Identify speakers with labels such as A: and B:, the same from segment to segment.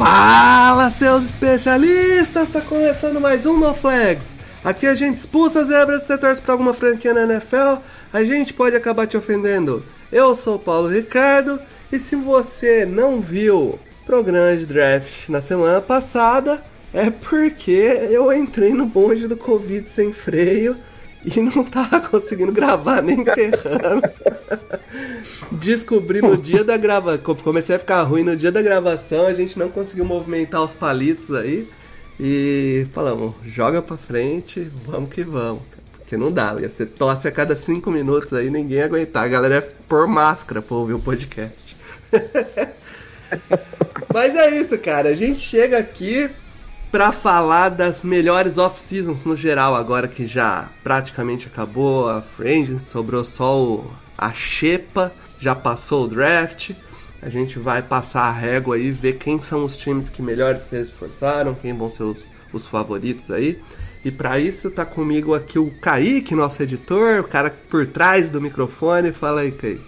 A: Fala, seus especialistas! Está começando mais um No Flags. Aqui a gente expulsa zebras, você torce para alguma franquia na NFL, a gente pode acabar te ofendendo. Eu sou o Paulo Ricardo e se você não viu o programa de draft na semana passada, é porque eu entrei no bonde do Covid sem freio e não tava conseguindo gravar nem ferrando. Descobri no dia da gravação, comecei a ficar ruim no dia da gravação, a gente não conseguiu movimentar os palitos aí. E falamos, joga pra frente, vamos que vamos. Porque não dá, ia ser tosse a cada cinco minutos aí, ninguém ia aguentar. A galera ia pôr máscara pra ouvir o podcast. Mas é isso, cara. A gente chega aqui pra falar das melhores off-seasons no geral, agora que já praticamente acabou a Free sobrou só o, a Xepa, já passou o draft. A gente vai passar a régua aí, ver quem são os times que melhor se esforçaram, quem vão ser os, os favoritos aí. E para isso tá comigo aqui o Kaique, nosso editor, o cara por trás do microfone. Fala aí, Kaique.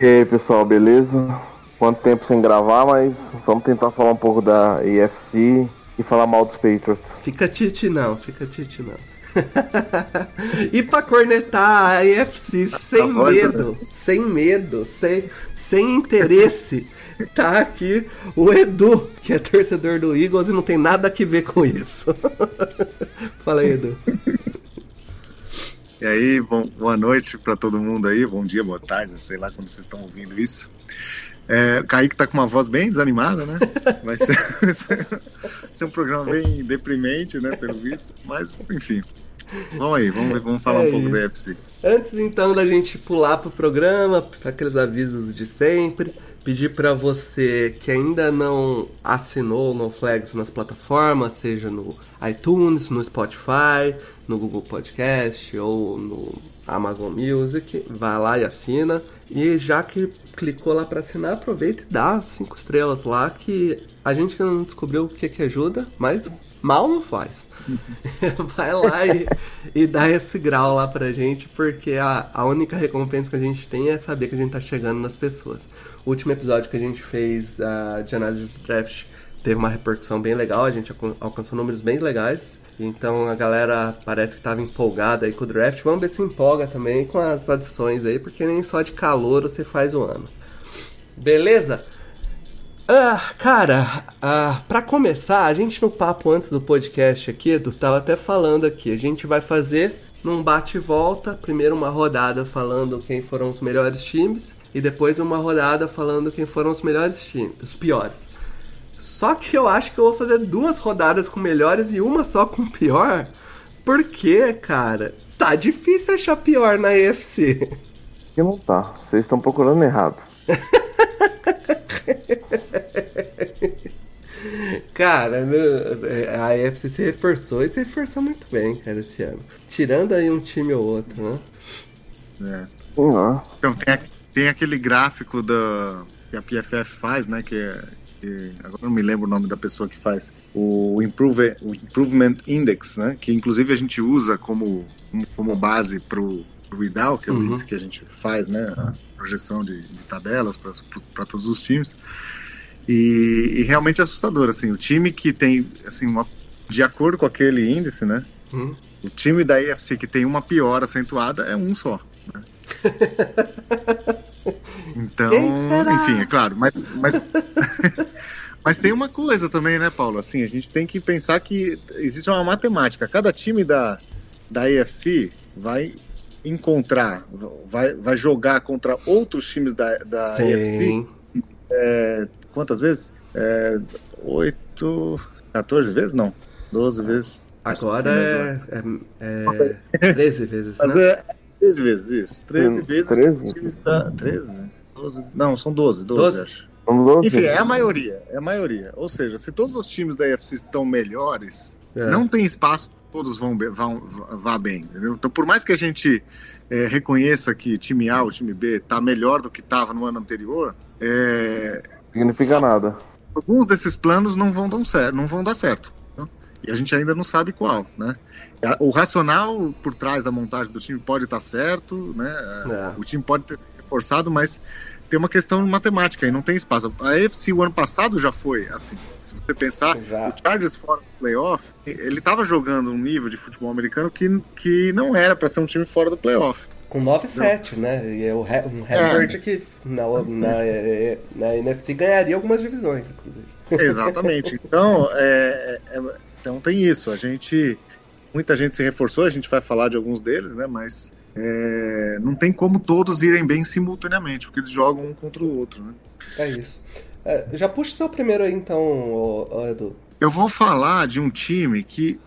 B: E aí, pessoal, beleza? Quanto tempo sem gravar, mas vamos tentar falar um pouco da EFC e falar mal dos Patriots.
A: Fica tite não, fica tite não. e pra cornetar a EFC sem
B: voz,
A: medo, sem medo, sem, sem interesse, tá aqui o Edu, que é torcedor do Eagles e não tem nada a ver com isso. Fala aí, Edu.
C: E aí, bom, boa noite para todo mundo aí, bom dia, boa tarde, sei lá quando vocês estão ouvindo isso. É, o Kaique tá com uma voz bem desanimada, né? Vai ser, ser um programa bem deprimente, né, pelo visto. Mas, enfim. Vamos aí, vamos, vamos falar
A: É
C: um pouco
A: isso.
C: da EFC.
A: Antes então da gente pular pro programa, aqueles avisos de sempre, pedir pra você que ainda não assinou o No Flags nas plataformas, seja no iTunes, no Spotify, no Google Podcast ou no Amazon Music, vai lá e assina. E já que clicou lá pra assinar, aproveita e dá cinco estrelas lá que a gente não descobriu o que que ajuda, mas mal não faz. Vai lá e, e dá esse grau lá pra gente, porque a, a única recompensa que a gente tem é saber que a gente tá chegando nas pessoas. O último episódio que a gente fez ah, de análise do draft teve uma repercussão bem legal, a gente alcan- alcançou números bem legais. Então a galera parece que tava empolgada aí com o draft. Vamos ver se empolga também com as adições aí, porque nem só de calor você faz o ano. Beleza? Ah, cara, ah, para começar, a gente no papo antes do podcast aqui, Edu, tava até falando aqui, a gente vai fazer num bate e volta, primeiro uma rodada falando quem foram os melhores times e depois uma rodada falando quem foram os melhores times, os piores. Só que eu acho que eu vou fazer duas rodadas com melhores e uma só com pior, porque, cara, tá difícil achar pior na EFC.
B: Que não tá, vocês estão procurando errado.
A: Cara, meu, a AFC se reforçou e se reforçou muito bem, cara, esse ano. Tirando aí um time ou outro, né?
C: É. Então, tem, tem aquele gráfico da, que a PFF faz, né? Que é. Que- agora não me lembro o nome da pessoa que faz. O, Improve, o Improvement Index, né? Que inclusive a gente usa como, como base pro, pro IDAL, que é o
A: Uhum.
C: índice que a gente faz, né? A projeção de, de tabelas para todos os times. E, e realmente é assustador, assim, o time que tem, assim, uma, de acordo com aquele índice, né?
A: Hum.
C: O time da AFC que tem uma pior acentuada é um só. né? Então, enfim, é claro, mas, mas, mas tem uma coisa também, né, Paulo? Assim, a gente tem que pensar que existe uma matemática. Cada time da, da AFC vai encontrar, vai, vai jogar contra outros times da, da AFC
A: Sim.
C: quantas vezes? É, 8, 14 vezes? Não, 12 vezes.
A: Agora é, é, é 13 vezes,
C: Mas
A: né?
C: é 13 vezes, isso. 13
B: Hum,
C: vezes
B: 13?
C: o time está. 13, né? 12, não, são 12, 12,
A: 12?
C: acho. Enfim, é a maioria, é a maioria. Ou seja, se todos os times da UFC estão melhores, é. não tem espaço todos vão, vão vá bem, entendeu? Então, por mais que a gente é, reconheça que time A ou time B está melhor do que estava no ano anterior, é...
B: significa nada.
C: Alguns desses planos não vão dar certo, não vão dar certo. E a gente ainda não sabe qual, né? O racional por trás da montagem do time pode estar certo, né? É. O time pode ter se reforçado, mas tem uma questão matemática e não tem espaço. A AFC o ano passado já foi assim. Se você pensar, já. o Chargers fora do playoff, ele estava jogando um nível de futebol americano que, que não era para ser um time fora do playoff.
A: Com 9-7, né? E é o um Herbert é. que na, na, na NFC ganharia algumas divisões, inclusive.
C: Exatamente. Então, é, é, então tem isso. A gente. Muita gente se reforçou, a gente vai falar de alguns deles, né? Mas é, não tem como todos irem bem simultaneamente, porque eles jogam um contra o outro, né?
A: É isso. É, já puxa o seu primeiro aí, então, Edu.
C: Eu vou falar de um time que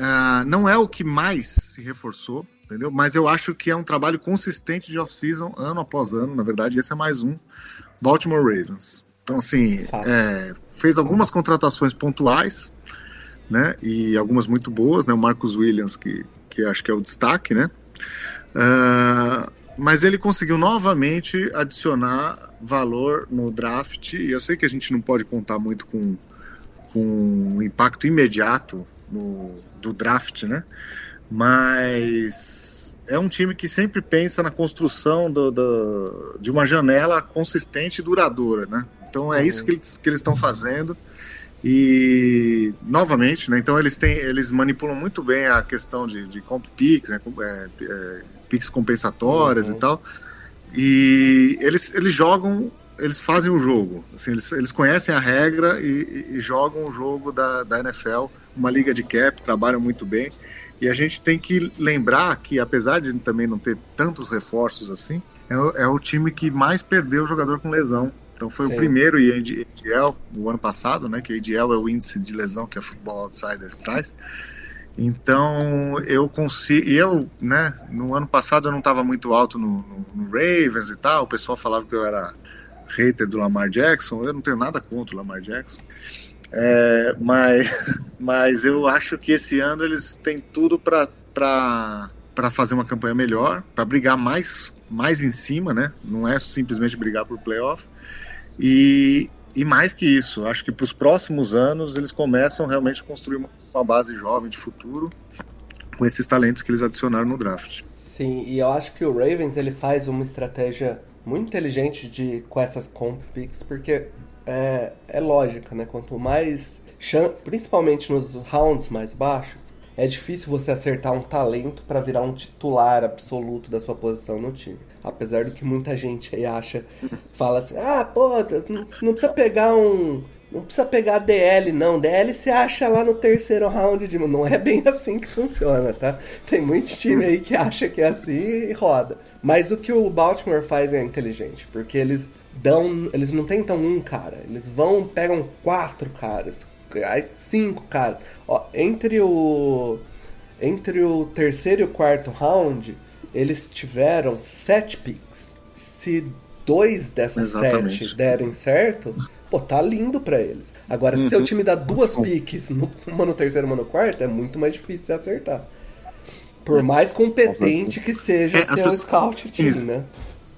C: uh, não é o que mais se reforçou, entendeu? Mas eu acho que é um trabalho consistente de off-season, ano após ano. Na verdade, esse é mais um. Baltimore Ravens. Então, assim, é, fez algumas contratações pontuais, né? E algumas muito boas, né? O Marcus Williams, que, que acho que é o destaque, né? Uh, mas ele conseguiu novamente adicionar valor no draft. E eu sei que a gente não pode contar muito com, com um impacto imediato no, do draft, né? Mas é um time que sempre pensa na construção do, do, de uma janela consistente e duradoura, né? Então é uhum. isso que eles, que eles estão fazendo. E novamente, né? Então eles têm, eles manipulam muito bem a questão de, de comp picks, né? É, é, picks compensatórias uhum. e tal. E eles, eles jogam, eles fazem o jogo. Assim, eles, eles conhecem a regra e, e, e jogam o jogo da, da NFL, uma liga de cap, trabalham muito bem. E a gente tem que lembrar que, apesar de também não ter tantos reforços assim, é, é o time que mais perdeu o jogador com lesão. Então foi Sim. o primeiro em ADL no ano passado, né? Que ADL é o índice de lesão que a Football Outsiders traz. Então eu consigo. E eu, né, no ano passado eu não estava muito alto no, no, no, Ravens e tal. O pessoal falava que eu era hater do Lamar Jackson. Eu não tenho nada contra o Lamar Jackson. É, mas, mas eu acho que esse ano eles têm tudo para fazer uma campanha melhor, para brigar mais, mais em cima, né? Não é simplesmente brigar por playoff. E, e mais que isso, acho que para os próximos anos eles começam realmente a construir uma uma base jovem de futuro com esses talentos que eles adicionaram no draft.
A: Sim, e eu acho que o Ravens ele faz uma estratégia muito inteligente de com essas comp picks, porque é, é lógica, né? Quanto mais, principalmente nos rounds mais baixos, é difícil você acertar um talento para virar um titular absoluto da sua posição no time. Apesar do que muita gente aí acha, fala assim: ah, pô, não precisa pegar um não precisa pegar DL, não. DL você acha lá no terceiro round de. Não é bem assim que funciona, tá? Tem muito time aí que acha que é assim e roda. Mas o que o Baltimore faz é inteligente, porque eles dão. Eles não tentam um cara, eles vão, pegam quatro caras, cinco caras. Ó, entre o. Entre o terceiro e o quarto round, eles tiveram sete picks. Se dois dessas Exatamente. sete derem certo, pô, tá lindo para eles. Agora, uhum. se o time dá duas piques, uma no terceiro e uma no quarto, é muito mais difícil de acertar. Por é. mais competente que seja é, seu pessoas... scout team, né?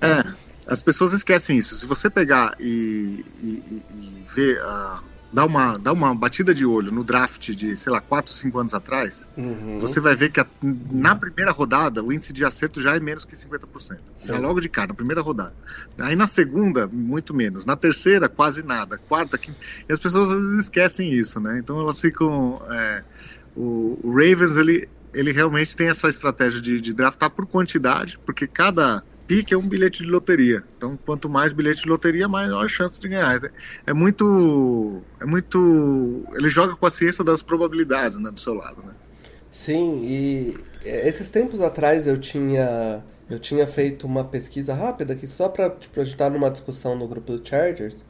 C: É, as pessoas esquecem isso. Se você pegar e, e, e ver a dá uma, dá uma batida de olho no draft de, sei lá, 4, 5 anos atrás, uhum. você vai ver que a, na primeira rodada o índice de acerto já é menos que 50%. Sim. Já logo de cara, na primeira rodada. Aí na segunda, muito menos. Na terceira, quase nada. Quarta, quinta. E as pessoas às vezes esquecem isso, né? Então elas ficam. É, o, o, Ravens, ele, ele realmente tem essa estratégia de, de draftar por quantidade, porque cada pique é um bilhete de loteria. Então, quanto mais bilhete de loteria, maior chance de ganhar. É muito. É muito. Ele joga com a ciência das probabilidades né, do seu lado, né?
A: Sim, e esses tempos atrás eu tinha. Eu tinha feito uma pesquisa rápida aqui só para tipo, ajudar numa discussão no grupo do Chargers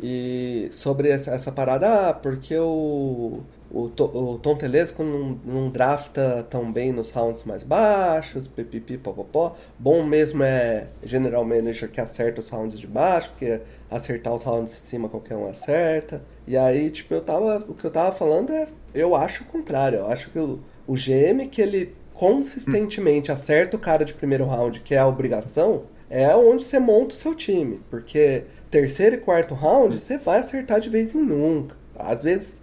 A: e sobre essa, essa parada, ah, porque o, o, o Tom Telesco não, não drafta tão bem nos rounds mais baixos, pipipi, popopó. Bom mesmo é General Manager que acerta os rounds de baixo, porque acertar os rounds de cima qualquer um acerta. E aí, tipo, eu tava. O que eu tava falando é. Eu acho o contrário. Eu acho que o, o GM que ele consistentemente acerta o cara de primeiro round, que é a obrigação, é onde você monta o seu time. Porque terceiro e quarto round, você vai acertar de vez em nunca. Às vezes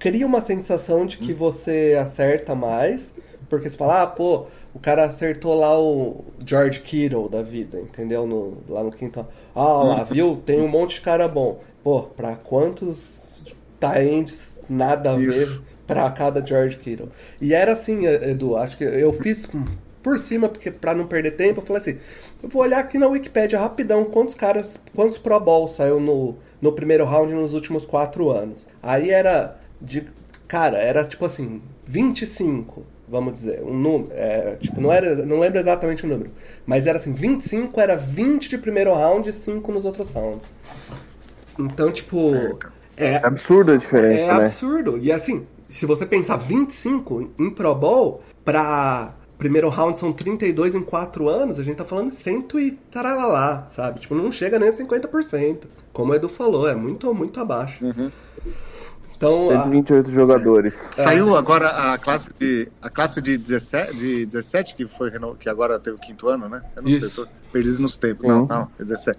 A: cria uma sensação de que você acerta mais, porque você fala, ah, pô, o cara acertou lá o George Kittle da vida, entendeu? No, lá no quinto. Ah, lá, viu? Tem um monte de cara bom. Pô, pra quantos times nada a ver pra cada George Kittle? E era assim, Edu, acho que eu fiz por cima, porque para não perder tempo, eu falei assim, eu vou olhar aqui na Wikipedia rapidão quantos caras, quantos Pro Bowl saiu no, no primeiro round nos últimos quatro anos. Aí era de. Cara, era tipo assim, 25, vamos dizer. Um número. É, tipo, não, era, não lembro exatamente o número. Mas era assim, 25 era 20 de primeiro round e 5 nos outros rounds. Então, tipo.
B: É, é absurdo a diferença. É
A: né? absurdo. E assim, se você pensar 25 em Pro Bowl, pra primeiro round são 32 em 4 anos, a gente tá falando de 100 e taralalá, sabe? Tipo, não chega nem a 50%. Como o Edu falou, é muito, muito abaixo.
B: Uhum. Então, 128 a... jogadores.
C: Saiu agora a classe de a classe de 17, de 17 que foi que agora teve o quinto ano, né? Eu não Isso. sei, tô perdido nos tempos. Uhum. Não, não, é 17.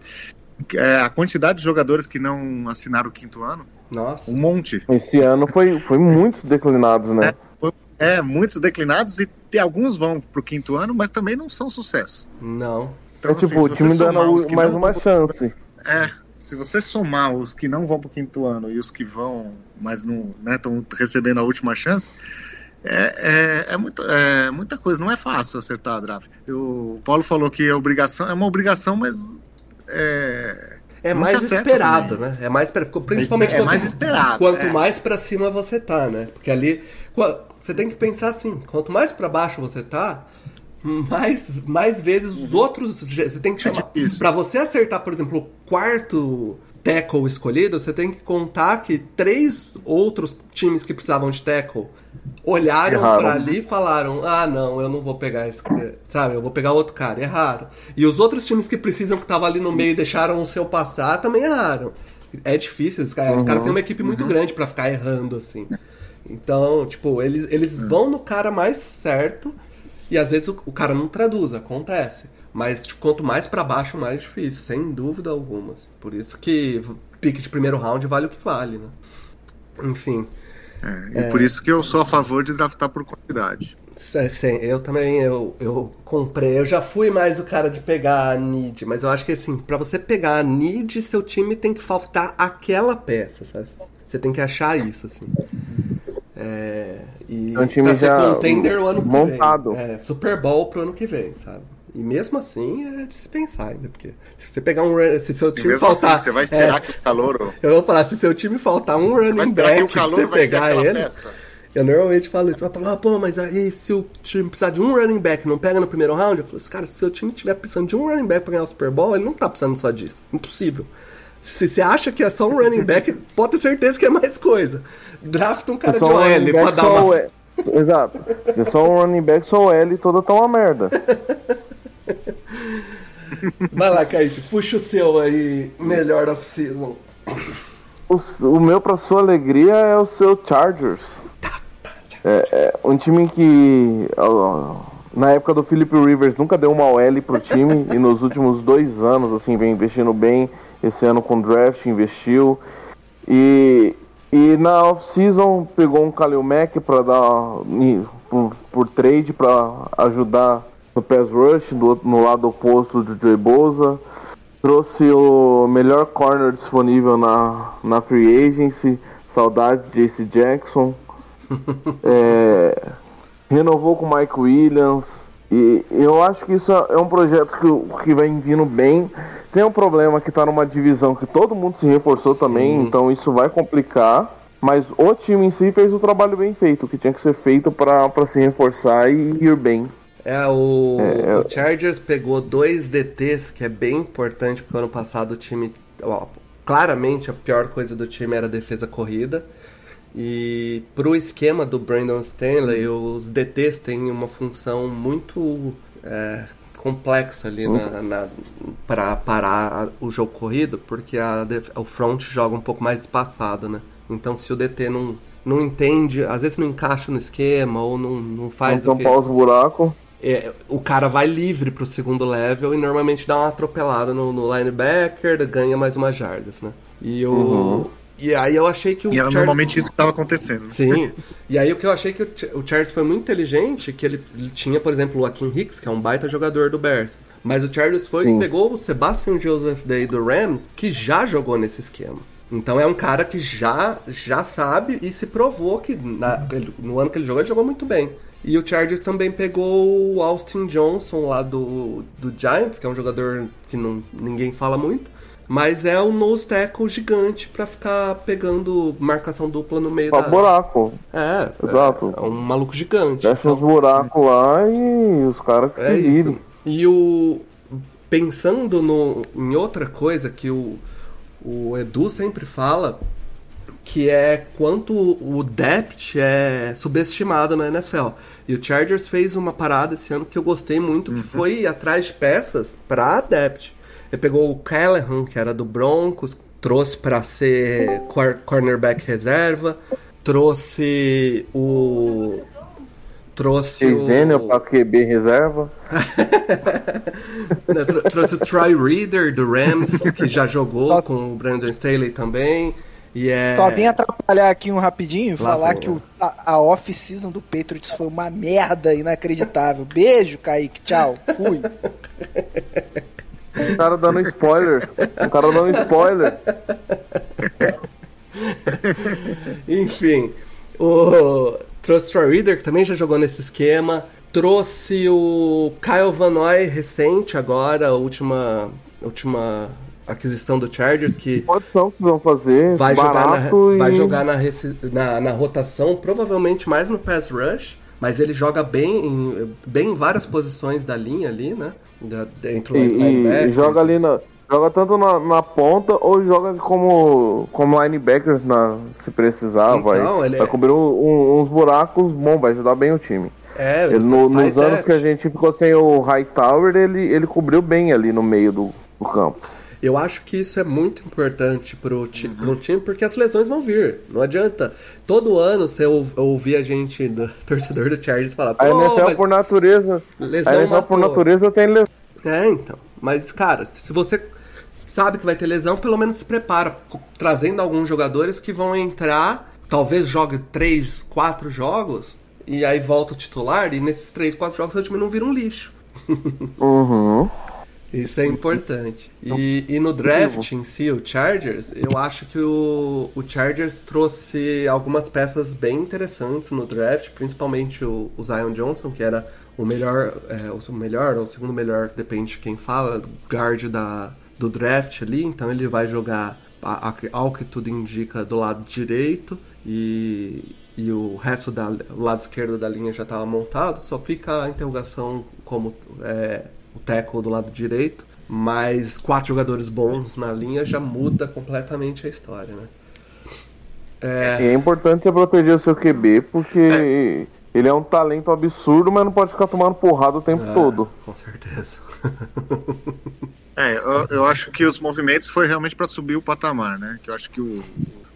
C: É, a quantidade de jogadores que não assinaram o quinto ano.
A: Nossa.
C: Um monte.
B: Esse ano foi, foi muitos declinados, né?
C: É, é muitos declinados e tem, alguns vão pro quinto ano, mas também não são sucesso.
A: Não.
B: Então, é tipo, assim, o time dando mais uma chance.
C: É, se você somar os que não vão para o quinto ano e os que vão, mas não estão né, recebendo a última chance, é, é, é, muito, é muita coisa. Não é fácil acertar a draft. o Paulo falou que é obrigação, é uma obrigação, mas é,
A: é mais esperado, também. né? É mais principalmente
C: é quanto, mais esperado.
A: Quanto
C: é.
A: mais para cima você tá, né? Porque ali você tem que pensar assim, quanto mais para baixo você tá, mais, mais vezes os outros. Você tem que é chamar. É para você acertar, por exemplo, o quarto tackle escolhido, você tem que contar que três outros times que precisavam de tackle olharam para ali e falaram: Ah, não, eu não vou pegar esse. Sabe, eu vou pegar outro cara. Erraram. E os outros times que precisam que estavam ali no meio e deixaram o seu passar também erraram. É difícil, os caras, uhum. os caras têm uma equipe muito uhum. grande para ficar errando assim. Então, tipo, eles, eles uhum. vão no cara mais certo e às vezes o, o cara não traduz, acontece. Mas tipo, quanto mais para baixo, mais difícil, sem dúvida alguma. Por isso que pique de primeiro round vale o que vale, né? Enfim.
C: É, e é... por isso que eu sou a favor de draftar por quantidade.
A: É, sim, eu também, eu, eu comprei, eu já fui mais o cara de pegar a need, mas eu acho que assim, para você pegar a need, seu time tem que faltar aquela peça, sabe? Você tem que achar isso, assim. É, e
B: é um time pra ser
A: contender o ano
B: montado.
A: que vem. É, Super Bowl pro ano que vem, sabe? E mesmo assim é de se pensar ainda, porque se você pegar um se seu time faltar.
C: Assim, você vai esperar é, que o calor.
A: Eu vou falar, se seu time faltar um running back que você pegar ele. Eu normalmente falo isso, vai falar, ah, pô, mas aí se o time precisar de um running back não pega no primeiro round, eu falo assim, cara, se seu time tiver precisando de um running back pra ganhar o Super Bowl, ele não tá precisando só disso. Impossível. Se você acha que é só um running back, pode ter certeza que é mais coisa. Drafta um cara de OL pra dar uma.
B: É... Exato. Se é só um running back, só o L toda tá uma merda.
A: Vai lá, Kaique, puxa o seu aí, melhor off-season.
B: O, o, meu, pra sua alegria, é o seu Chargers. É, é um time que, na época do Philip Rivers, nunca deu uma OL pro time e nos últimos dois anos, assim, vem investindo bem. Esse ano com draft investiu. E, e na off-season pegou um Kalil Mack para dar por, por trade para ajudar no pass rush do, no lado oposto do Joey Boza. Trouxe o melhor corner disponível na, na free agency. Saudades de JC Jackson. é, renovou com Mike Williams. E eu acho que isso é um projeto que, que vem vindo bem. Tem um problema que está numa divisão que todo mundo se reforçou Sim. também, então isso vai complicar. Mas o time em si fez o trabalho bem feito, que tinha que ser feito para se reforçar e ir bem.
A: É, o, é, o Chargers pegou dois DTs, que é bem importante, porque ano passado o time. Ó, claramente a pior coisa do time era a defesa corrida. E pro esquema do Brandon Stanley, os DTs têm uma função muito é, complexa ali na, na para parar o jogo corrido, porque a, o front joga um pouco mais espaçado, né? Então se o DT não, não entende, às vezes não encaixa no esquema ou não, não faz
B: não
A: o que...
B: os buracos.
A: É, o cara vai livre pro segundo level e normalmente dá uma atropelada no, no linebacker, ganha mais umas jardas, né? E o, uhum. E aí eu achei que o
C: E era Charles... normalmente isso que estava acontecendo. Né?
A: Sim. e aí o que eu achei que o, Charles foi muito inteligente, que ele, ele tinha, por exemplo, o Akin Hicks, que é um baita jogador do Bears. Mas o Charles foi e pegou o Sebastian Joseph Day do Rams, que já jogou nesse esquema. Então é um cara que já, já sabe e se provou que na, no ano que ele jogou, ele jogou muito bem. E o Chargers também pegou o Austin Johnson lá do, do Giants, que é um jogador que não, ninguém fala muito. Mas é um nose tackle gigante para ficar pegando marcação dupla no meio
B: pra
A: da...
B: buraco.
A: É, exato. É, é um maluco gigante.
B: Deixa então... os buracos lá e os caras que é se virem.
A: E o... Pensando no... em outra coisa que o, o Edu sempre fala, que é quanto o depth é subestimado na NFL. E o Chargers fez uma parada esse ano que eu gostei muito, que uhum. foi atrás de peças para depth. Ele pegou o Callahan, que era do Broncos, trouxe para ser cornerback reserva, trouxe o trouxe
B: o para QB reserva.
A: trouxe o Troy Reader do Rams, que já jogou com o Brandon Staley também. E é...
D: Só vim atrapalhar aqui um rapidinho e falar que o, a, a off-season do Patriots foi uma merda inacreditável. Beijo, Kaique. Tchau. Fui.
B: O cara dando spoiler. O cara dando spoiler.
A: Enfim, o trouxe o Reader, que também já jogou nesse esquema. Trouxe o Kyle Van Noy recente agora, a última, última aquisição do Chargers que
B: pode que vocês vão fazer
A: vai jogar na, e... vai jogar na, na, na, rotação provavelmente mais no pass rush mas ele joga bem em, bem em várias posições da linha ali né
B: dentro e, e joga ali na joga tanto na, na, ponta ou joga como como linebacker na, se precisar então, vai, vai é... cobrir um, uns buracos bom vai ajudar bem o time.
A: É,
B: ele, no, nos anos que a gente ficou sem o Hightower, ele, ele cobriu bem ali no meio do, do campo.
A: Eu acho que isso é muito importante pro, ti, uhum. pro time, porque as lesões vão vir. Não adianta. Todo ano você ouvir a gente, do, torcedor do Chargers, falar.
B: A NFL mas por natureza.
A: Lesão
B: a NFL por natureza tem lesão.
A: É, então. Mas, cara, se você sabe que vai ter lesão, pelo menos se prepara. Trazendo alguns jogadores que vão entrar, talvez jogue três, quatro jogos, e aí volta o titular, e nesses três, quatro jogos o time não vira um lixo.
B: Uhum.
A: Isso é importante. E, e no draft em si, o Chargers, eu acho que o, o Chargers trouxe algumas peças bem interessantes no draft, principalmente o, o Zion Johnson, que era o melhor, é, o melhor ou o segundo melhor, depende de quem fala, guard da, do draft ali. Então ele vai jogar, ao que tudo indica, do lado direito e, e o resto do lado esquerdo da linha já estava montado. Só fica a interrogação como é, o tackle do lado direito, mas quatro jogadores bons na linha já muda completamente a história, né?
B: É, é importante você proteger o seu QB, porque é. ele é um talento absurdo, mas não pode ficar tomando porrada o tempo é, todo.
A: Com certeza.
C: é, eu, eu, acho que os movimentos foi realmente para subir o patamar, né? Que eu acho que o,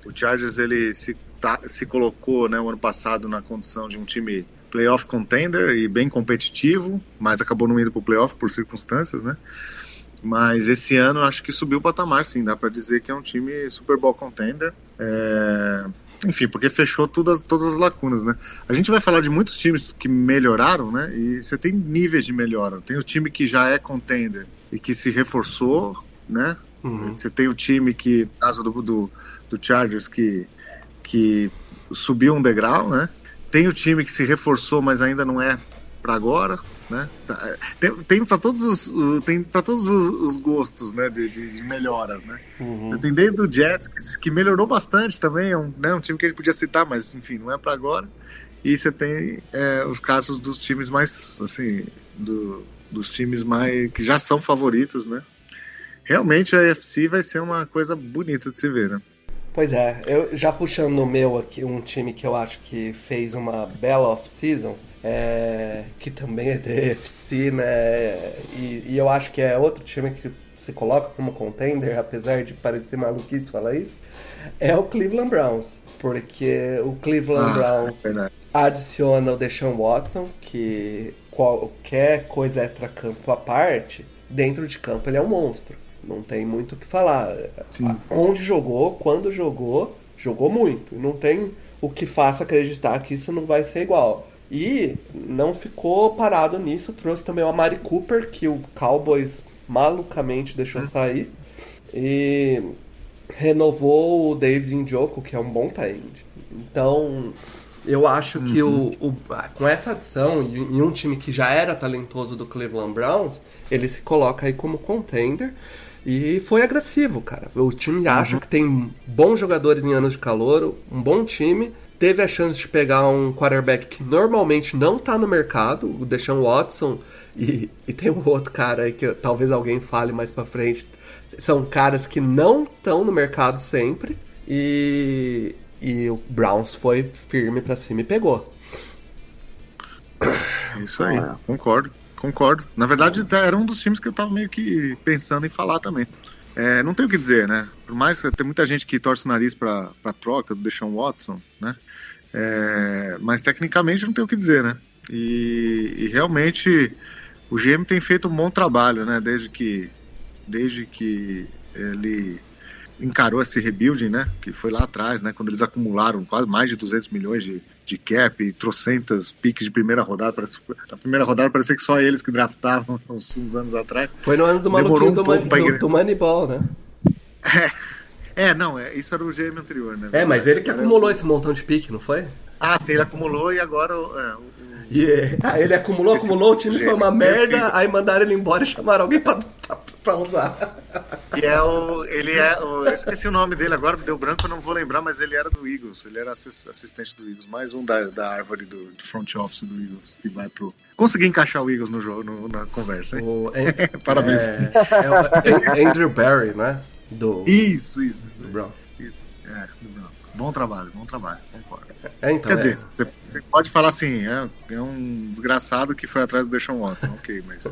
C: o Chargers ele se, tá, se colocou, né, o ano passado na condição de um time playoff contender e bem competitivo, mas acabou não indo para o playoff por circunstâncias, né? Mas esse ano acho que subiu o patamar, sim. Dá para dizer que é um time Super Bowl contender. É... Enfim, porque fechou todas, todas as lacunas, né? A gente vai falar de muitos times que melhoraram, né? E você tem níveis de melhora. Tem o time que já é contender e que se reforçou, né? Uhum. Você tem o time que, no caso do, do, do Chargers, que, que subiu um degrau, né? Tem o time que se reforçou, mas ainda não é para agora, né? Tem, tem para todos os tem para todos os, os, gostos, né? De, de, melhoras, né? Uhum. Tem desde o Jets que, que, melhorou bastante também, é um, né, um time que a gente podia citar, mas enfim, não é para agora. E você tem é, os casos dos times mais, assim, do, dos times mais que já são favoritos, né? Realmente a AFC vai ser uma coisa bonita de se ver, né?
A: Pois é, eu já puxando no meu aqui um time que eu acho que fez uma bela off-season, é, que também é DFC, né? E, e, eu acho que é outro time que se coloca como contender, apesar de parecer maluquice falar isso, é o Cleveland Browns. Porque o Cleveland ah, Browns é adiciona o Deshaun Watson, que qualquer coisa extra-campo à parte, dentro de campo ele é um monstro. Não tem muito o que falar. Sim. Onde jogou, quando jogou, jogou muito. Não tem o que faça acreditar que isso não vai ser igual. E não ficou parado nisso, trouxe também o Amari Cooper, que o Cowboys malucamente deixou hum. sair. E renovou o David Njoku, que é um bom talent. Então, eu acho que uhum. o, o, com essa adição em um time que já era talentoso do Cleveland Browns, ele se coloca aí como contender. E foi agressivo, cara. O time acha uhum. que tem bons jogadores em anos de calor, um bom time. Teve a chance de pegar um quarterback que normalmente não tá no mercado, o Deshaun Watson. E, e tem um outro cara aí que talvez alguém fale mais pra frente. São caras que não estão no mercado sempre. E, e o Browns foi firme para cima e pegou.
C: Isso aí, ah, é. concordo. Concordo. Na verdade, era um dos times que eu tava meio que pensando em falar também. É, não tem o que dizer, né? Por mais que tem muita gente que torce o nariz pra, pra troca do Deshaun Watson, né? É, mas tecnicamente não tem o que dizer, né? E, e, realmente o GM tem feito um bom trabalho, né? Desde que, desde que ele encarou esse rebuilding, né? Que foi lá atrás, né? Quando eles acumularam quase mais de 200 milhões de, de cap e trocentas piques de primeira rodada. Parece, na primeira rodada parecia que só eles que draftavam uns, uns anos atrás.
A: Foi no ano do maluquinho um do, man, do, do Moneyball, né?
C: É, é não, é, isso era o GM anterior, né?
A: É, mas ele que acumulou esse montão de pique, não foi?
C: Ah, sim, ele acumulou e agora é, o,
A: Yeah. Ah, ele acumulou, acumulou, o time foi uma merda, aí mandaram ele embora e chamaram alguém pra, pra, pra usar.
C: E é o. Ele é. O, eu esqueci o nome dele agora, deu branco, eu não vou lembrar, mas ele era do Eagles. Ele era assistente do Eagles. Mais um da, da árvore do, front office do Eagles. Que vai pro. Consegui encaixar o Eagles no jogo, no, na conversa, hein? O, Parabéns. É,
A: é o Andrew Barry, né?
C: Do, isso, isso. Do Brown. Isso, é, do Brown. Bom trabalho, bom trabalho, concordo. É, então, Quer dizer, é. você pode falar assim, é, é, um desgraçado que foi atrás do Deshaun Watson, ok, mas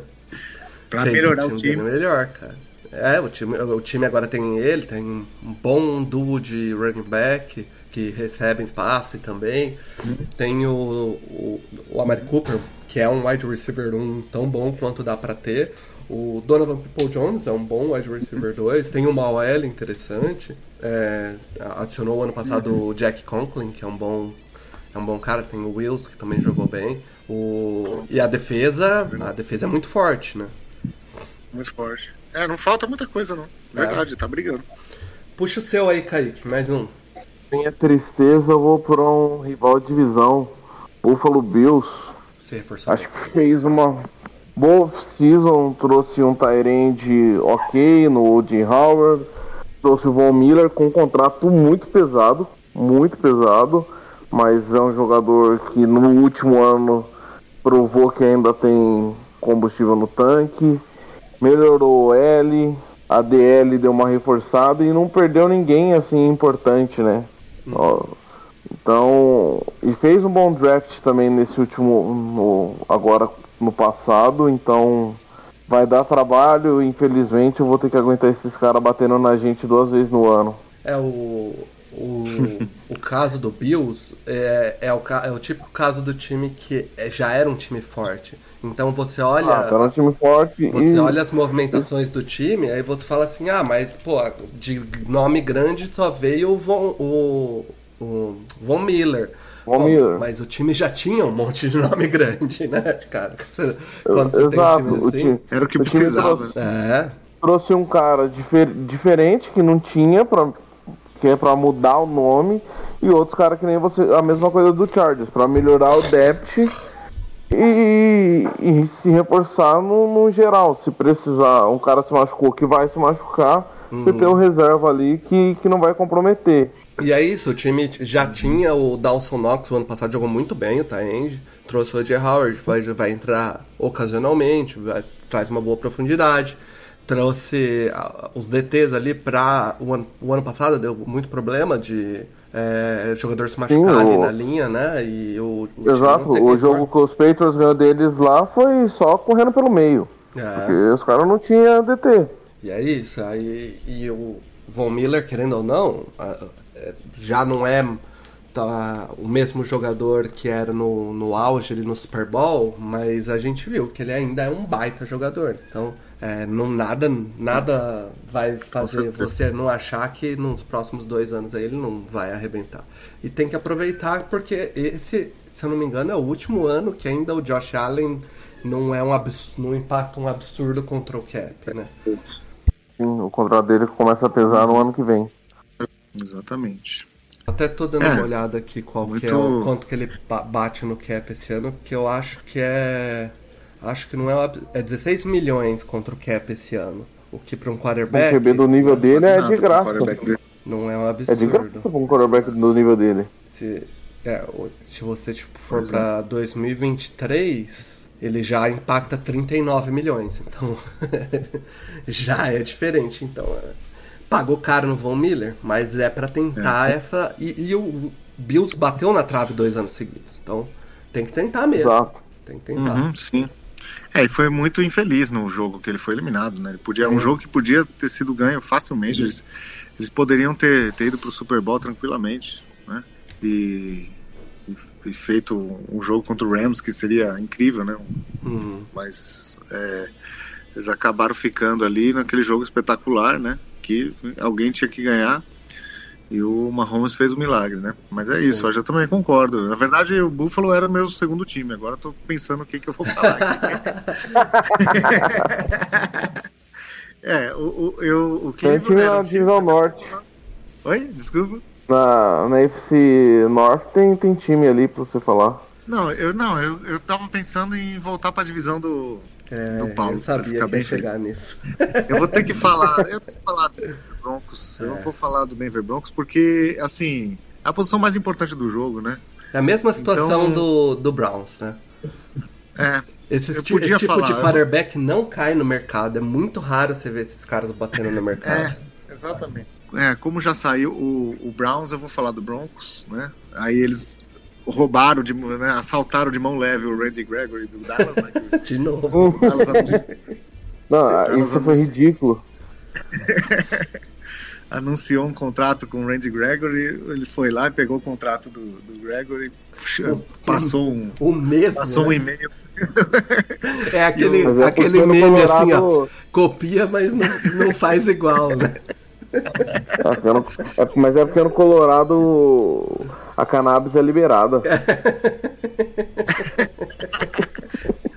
C: pra Fez melhorar o time... O time
A: melhor, cara. É, o time, o time agora tem ele, tem um bom duo de running back que recebem passe também. Tem o, o, o Amari Cooper, que é um wide receiver 1 tão bom quanto dá para ter. O Donovan People Jones é um bom wide receiver 2. Tem o Mauel interessante. É, adicionou ano passado o Jack Conklin, que é um bom é um bom cara. Tem o Wills, que também jogou bem. O, e a defesa, a defesa é muito forte, né?
C: Muito forte. É, não falta muita coisa, não. Verdade, é. tá brigando.
A: Puxa o seu aí, Kaique, mais um.
B: Minha tristeza, eu vou por um rival de divisão. Buffalo Bills. Acho que fez uma boa season, trouxe um Tyrande ok no Odin Howard, trouxe o Von Miller com um contrato muito pesado, muito pesado, mas é um jogador que no último ano provou que ainda tem combustível no tanque melhorou o L, a DL deu uma reforçada e não perdeu ninguém assim importante, né? Hum. então, e fez um bom draft também nesse último, no, agora no passado, então vai dar trabalho. Infelizmente, eu vou ter que aguentar esses caras batendo na gente duas vezes no ano.
A: É o o, o caso do Bills é, é, o, é o típico caso do time que é, já era um time forte. Então você olha. Ah,
B: tá um time forte.
A: Você e... olha as movimentações do time, aí você fala assim, ah, mas, pô, de nome grande só veio o Von, o, o Von Miller.
B: Miller.
A: Mas o time já tinha um monte de nome grande, né, cara?
B: Você, quando você Exato, tem um time assim,
C: time, era o que o precisava.
B: Trouxe, é. trouxe um cara difer diferente que não tinha pra, que é para mudar o nome, e outros caras que nem você, a mesma coisa do Chargers, para melhorar o depth e, e se reforçar no, no, geral. Se precisar, um cara se machucou que vai se machucar, uhum. você tem um reserva ali que, que não vai comprometer.
A: E é isso, o time já tinha o Dawson Knox, o ano passado jogou muito bem o Tyend, trouxe o Ed Howard, vai, vai entrar ocasionalmente, vai, traz uma boa profundidade. Trouxe os DTs ali para o ano, o ano passado deu muito problema de é, jogador se machucar
B: Sim,
A: ali
B: o-
A: na linha, né? E o, o
B: Exato, o jogo que os Patriots ganhou deles lá foi só correndo pelo meio.
A: É.
B: Porque os caras não tinham DT.
A: E é isso, aí e o Von Miller, querendo ou não, é, já não é tá, o mesmo jogador que era no, no auge ali no Super Bowl, mas a gente viu que ele ainda é um baita jogador. Então, é, não nada, nada vai fazer você não achar que nos próximos dois anos aí ele não vai arrebentar. E tem que aproveitar porque esse, se eu não me engano, é o último ano que ainda o Josh Allen não é um abs- não impacta um absurdo contra o cap, né?
B: Sim, o contrato dele começa a pesar no ano que vem.
C: Exatamente.
A: Até tô dando
C: É.
A: uma olhada aqui qual que é
C: Muito-
A: o quanto que ele ba- bate no cap esse ano, porque eu acho que é acho que não é uma- é 16 milhões contra o cap esse ano. O que para um
B: O
A: quarterback
B: QB do nível dele é de graça.
A: não é um
B: É de
A: absurdo.
B: graça pra um quarterback do nível dele.
A: Se, é, o- se você tipo, for
C: Pois é.
A: pra 2023, ele já impacta 39 milhões. Então, já é diferente. Então, é, pagou caro no Von Miller, mas é pra tentar essa. E, e o Bills bateu na trave dois anos seguidos. Então, tem que tentar mesmo.
B: Exato.
A: Tem que tentar.
C: Uhum, sim. É, e foi muito infeliz no jogo que ele foi eliminado, né? Ele podia, é um jogo que podia ter sido ganho facilmente. Eles, eles poderiam ter, ter ido pro Super Bowl tranquilamente, né? E, e, e feito um jogo contra o Rams que seria incrível, né?
A: Uhum.
C: Mas é, eles acabaram ficando ali naquele jogo espetacular, né? Que alguém tinha que ganhar. E o Mahomes fez o milagre, né? Mas é isso,
A: Sim.
C: eu já também concordo. Na verdade, o Buffalo era meu segundo time. Agora eu tô pensando o que, que eu vou falar aqui. é, o, o, eu, o
B: Tem
C: Cleveland
B: time
C: era
B: na
C: um time-
B: divisão norte.
C: Oi? Desculpa.
B: Na, na FC North tem, tem time ali pra você falar.
C: Não, eu não, eu, eu tava pensando em voltar pra divisão do,
A: É,
C: do Paulo.
A: eu sabia que ia chegar nisso.
C: Eu vou ter que falar, eu tenho que falar Broncos. Eu não vou falar do Denver Broncos porque, assim, é a posição mais importante do jogo, né?
A: É a mesma situação
C: Então-
A: do, do Browns, né?
C: É,
A: Esse,
C: Eu
A: esse tipo
C: falar,
A: de
C: eu-
A: quarterback não cai no mercado. É muito raro você ver esses caras batendo no mercado.
C: é, exatamente. É, como já saiu o, o Browns, eu vou falar do Broncos, né? Aí eles roubaram, de, né, assaltaram de mão leve o Randy Gregory do Dallas, né?
A: De novo.
C: Dallas anunci-
B: Não, isso foi ridículo.
C: anunciou um contrato com o Randy Gregory, ele foi lá e pegou o contrato do, do Gregory, puxa, passou um,
A: O mesmo.
C: passou um
A: né?
C: e-mail
A: É aquele,
B: Mas é
A: aquele
B: porque no
A: meme assim, ó.
B: Colorado-
A: Copia, mas não, não faz igual, né?
B: É é- mas é porque no Colorado a cannabis é liberada.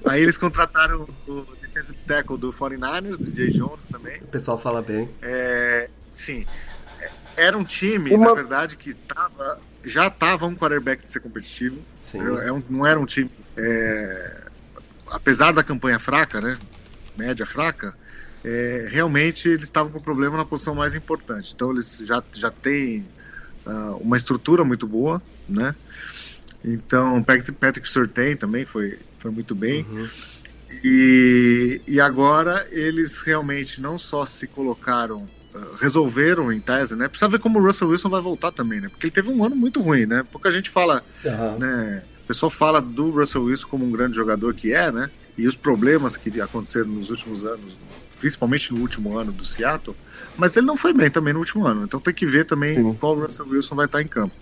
C: Aí eles contrataram o defensive tackle do 49ers, DJ Jones também.
A: O pessoal fala bem.
C: É, sim, é, era um time,
B: Uma-
C: na verdade, que tava, já estava um quarterback de ser competitivo.
A: Sim.
C: É um- não era um time. é, apesar da campanha fraca, né? Média fraca, é, realmente eles estavam com problema na posição mais importante. Então eles já, já têm ah, uma estrutura muito boa, né? Então, Patrick, Patrick Surtain também foi, foi muito bem.
A: Uhum.
C: E, e agora eles realmente não só se colocaram, resolveram em tese, né? Precisa ver como o Russell Wilson vai voltar também, né? Porque ele teve um ano muito ruim, né? Pouca gente fala,
A: Aham.
C: né? O pessoal fala do Russell Wilson como um grande jogador que é, né? E os problemas que aconteceram nos últimos anos, principalmente no último ano do Seattle, mas ele não foi bem também no último ano. Então tem que ver também
B: Sim.
C: qual Russell Wilson vai estar em campo.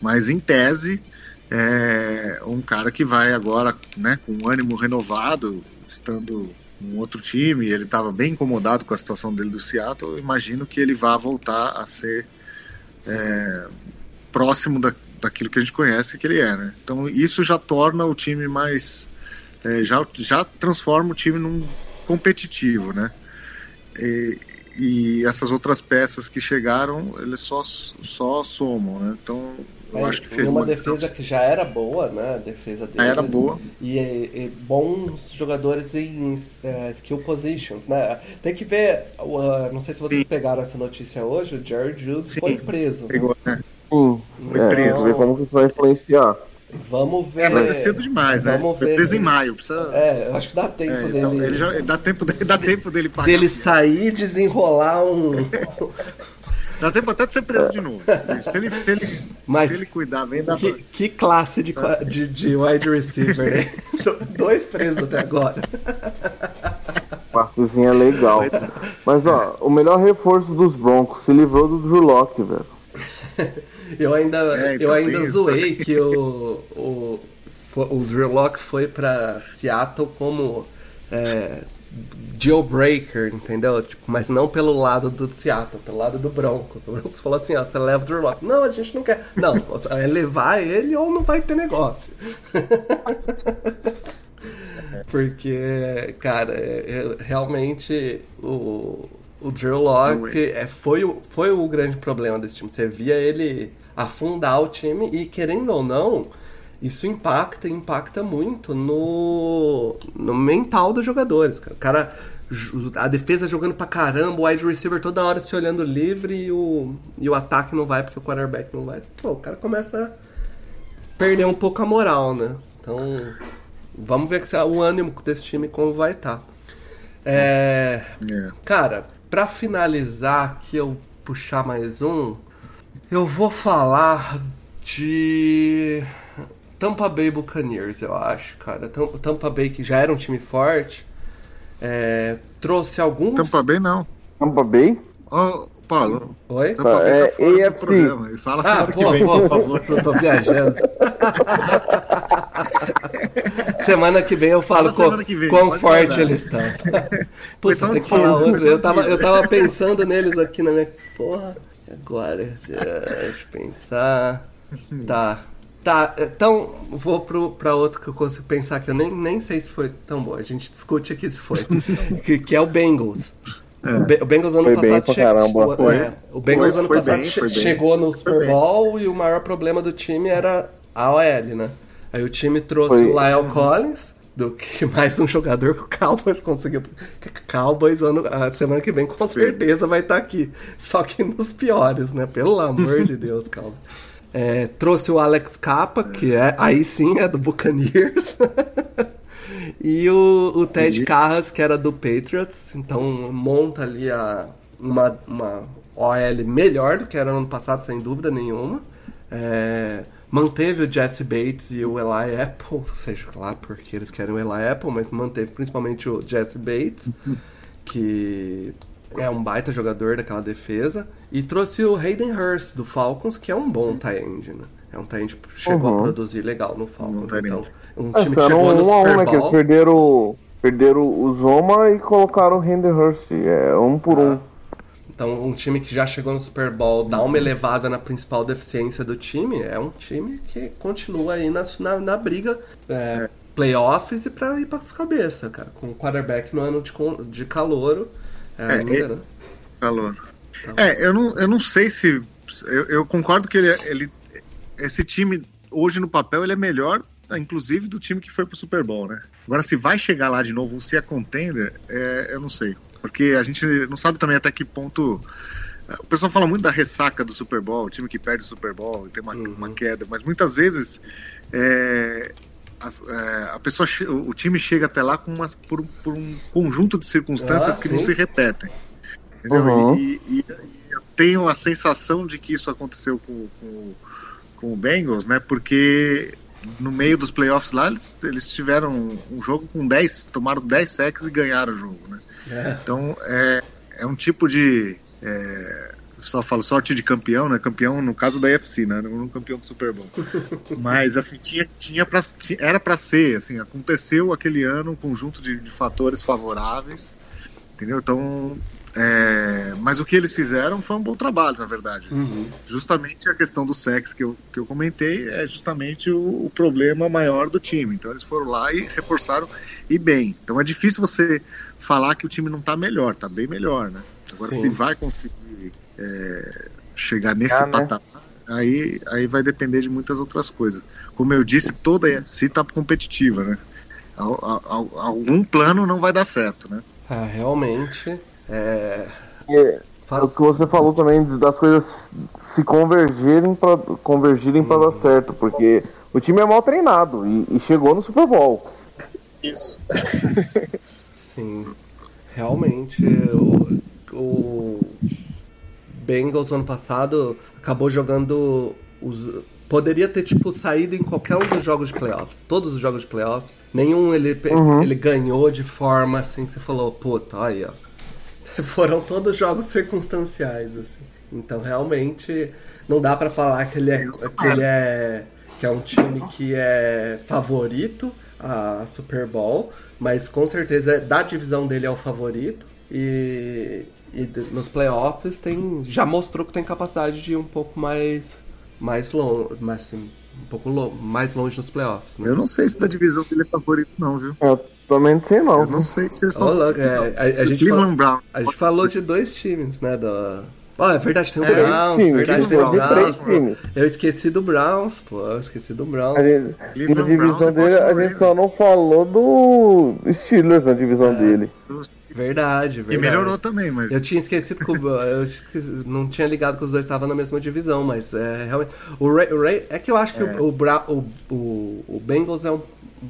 C: Mas em tese, é um cara que vai agora, né, com um ânimo renovado, estando num outro time, ele estava bem incomodado com a situação dele do Seattle. Imagino que ele vá voltar a ser é, próximo da, daquilo que a gente conhece que ele é, né? Então isso já torna o time mais, é, já, já transforma o time num competitivo, né? E, e essas outras peças que chegaram, eles só, só somam, né? Então eu acho que fez
A: uma defesa que já era boa, né? A defesa deles.
C: era boa.
A: E, e bons jogadores em eh, skill positions, né? Tem que ver, uh, não sei se vocês
C: Sim.
A: pegaram essa notícia hoje, o Jared
C: Sim.
A: foi preso. né?
C: Pegou, né?
B: Sim.
C: Foi
B: É,
C: preso.
B: que ver como que isso vai influenciar.
A: Vamos ver.
C: É, mas é cedo demais, né?
A: Vamos
C: Foi
A: ver.
C: preso em maio. Precisa...
A: É, eu acho que dá tempo
C: É,
A: dele.
C: então, ele já, dá, tempo, de- dá tempo dele pagar.
A: Dele sair e desenrolar um.
C: Dá tempo até de ser preso de novo. Se ele, se ele,
A: Mas-
C: se ele cuidar bem, dá
A: que, que classe de, qua- de, de wide receiver, né? Dois presos até agora.
B: Passezinha legal. Mas ó, o melhor reforço dos Broncos se livrou do Drew Locke, velho.
A: Eu ainda,
C: É, então
A: eu ainda zoei que o, o, o Drew Locke foi pra Seattle como é, jailbreaker, entendeu? Tipo, mas não pelo lado do Seattle, pelo lado do Broncos. O Broncos falou assim, ó, você leva o Drew Locke. Não, a gente não quer. Não, é levar ele ou não vai ter negócio. Porque, cara, é- é- realmente o, o Drew Locke é, foi, foi o grande problema desse time. Você via ele afundar o time e, querendo ou não, isso impacta, impacta muito no, no mental dos jogadores. Cara. O cara, a defesa jogando pra caramba, o wide receiver toda hora se olhando livre e o, e o ataque não vai porque o quarterback não vai. Pô, o cara começa a perder um pouco a moral, né? Então, vamos ver se o ânimo desse time como vai estar. É,
C: É.
A: Cara, pra finalizar aqui, eu puxar mais um, eu vou falar de Tampa Bay Buccaneers, eu acho, cara. Tam- Tampa Bay que já era um time forte, é, trouxe alguns.
C: Tampa Bay não.
B: Tampa Bay?
C: Ô, Paulo,
A: Oi?
C: Tampa Bay
B: É,
C: tá fora
B: AFC.
C: programa. E fala
A: Ah,
C: semana
A: pô,
C: que vem,
A: pô,
C: por favor.
A: eu tô viajando. semana que vem eu falo
C: que vem,
A: quão forte
C: mandar.
A: eles estão. Puta, tem que falar outro. Eu tava, eu tava pensando neles aqui na minha. Porra, agora? Deixa eu pensar. Tá. Tá, então vou pro, pra outro que eu consigo pensar que eu nem, nem sei se foi tão bom. A gente discute aqui se foi. que, que é o Bengals. O, Be- o Bengals ano
B: Foi
A: passado
B: pra
A: che-
B: caramba.
A: chegou-
C: Foi.
A: é, o Bengals
C: Foi,
A: ano
C: foi
A: passado
C: bem,
A: che- chegou no Super. Bowl e o maior problema do time era a OL, né? Aí o time trouxe
B: Foi.
A: o Lyle Collins, do que mais um jogador que o Cowboys conseguiu. Cowboys ano, a semana que vem com certeza vai estar aqui. Só que nos piores, né? Pelo amor de Deus, Cowboys. É, trouxe o Alex Capa, que é aí sim é do Buccaneers. e o, o Ted Carras, que era do Patriots. Então monta ali a, uma, uma OL melhor do que era no ano passado, sem dúvida nenhuma. É, manteve o Jesse Bates e o Eli Apple, seja lá porque eles querem o Eli Apple, mas manteve principalmente o Jesse Bates, que é um baita jogador daquela defesa. E trouxe o Hayden Hurst do Falcons, que é um bom tight end, né? É um tight end que chegou a
B: Uhum.
A: produzir legal no Falcons.
C: Um
A: então, um
B: É,
A: time que chegou no
B: um a um,
A: Super
B: né? Que eles
A: Bowl.
B: perderam, perderam o Zoma e colocaram o Henderhurst. É um por um.
A: Então, um time que já chegou no Super Bowl, dá uma elevada na principal deficiência do time, é um time que continua aí na, na, na briga é, playoffs e pra ir pras cabeças, cara. Com o quarterback no ano de, de calouro. É,
C: É? Calor. É, eu não, eu não sei se. Eu, eu concordo que ele, ele. Esse time, hoje no papel, ele é melhor, inclusive, do time que foi pro Super Bowl, né? Agora, se vai chegar lá de novo, se é contender, é, eu não sei. Porque a gente não sabe também até que ponto. O pessoal fala muito da ressaca do Super Bowl, o time que perde o Super Bowl e tem uma, uma queda, mas muitas vezes é, a, é, a pessoa, o time chega até lá com uma, por, por um conjunto de circunstâncias
A: Ah,
C: que não
A: sim.
C: se repetem.
B: Uhum.
C: E, e- eu tenho a sensação de que isso aconteceu com, com, com o Bengals, né? Porque no meio dos playoffs lá, eles, eles tiveram um jogo com 10, tomaram 10 sacks e ganharam o jogo, né?
A: É.
C: Então é, é um tipo de. É, só falo sorte de campeão, né? Campeão no caso da UFC, né? Não campeão do Super Bowl. Mas assim, tinha, tinha pra, ti- era para ser, assim, aconteceu aquele ano um conjunto de, de fatores favoráveis, entendeu? Então. é, mas o que eles fizeram foi um bom trabalho, na verdade. Justamente a questão do sexo que eu, que eu comentei é justamente o, o problema maior do time. Então eles foram lá e reforçaram e bem. Então é difícil você falar que o time não tá melhor, tá bem melhor, né? Agora
A: Sim.
C: se vai conseguir é, chegar nesse
B: Ah, né?
C: patamar, aí, aí vai depender de muitas outras coisas. Como eu disse, toda a UFC tá competitiva, né? Al- al- al- Algum plano não vai dar certo, né?
A: Ah, realmente. É...
B: É,
A: Fala-
B: o que você falou também das coisas se convergirem para convergirem para dar certo, porque o time é mal treinado e, e chegou no Super Bowl.
C: Isso.
A: Sim, realmente o, o Bengals ano passado acabou jogando os poderia ter tipo saído em qualquer um dos jogos de playoffs, todos os jogos de playoffs. Nenhum ele
B: Uhum.
A: ele ganhou de forma assim que você falou, puta, olha, foram todos jogos circunstanciais assim. Então realmente não dá pra falar que ele é que ele é que é um time que é favorito a Super Bowl, mas com certeza da divisão dele é o favorito e, e nos playoffs tem já mostrou que tem capacidade de ir um pouco mais mais longe, mais assim, um pouco lo- mais longe nos playoffs. Né?
C: Eu não sei se da divisão dele é favorito, não, viu?
B: Eu também não sei não.
C: Eu não sei se ele é favorito.
A: louco, é, a, a gente falou,
C: Brown.
A: a gente falou de dois times, né? Do... Oh, é verdade, tem o
C: É,
A: Browns,
B: times,
A: verdade, tem o Browns.
B: times.
A: Eu esqueci do Browns, pô, eu esqueci do Browns.
B: A gente, na divisão
C: Browns
B: dele, a gente só não falou do Steelers na divisão dele.
A: Verdade, verdade.
C: E melhorou também, mas.
A: Eu tinha esquecido que o, eu esqueci- não tinha ligado que os dois estavam na mesma divisão, mas é realmente. O Ray, o Ray- é que eu acho que o, o, Bra- o, o, o Bengals é um,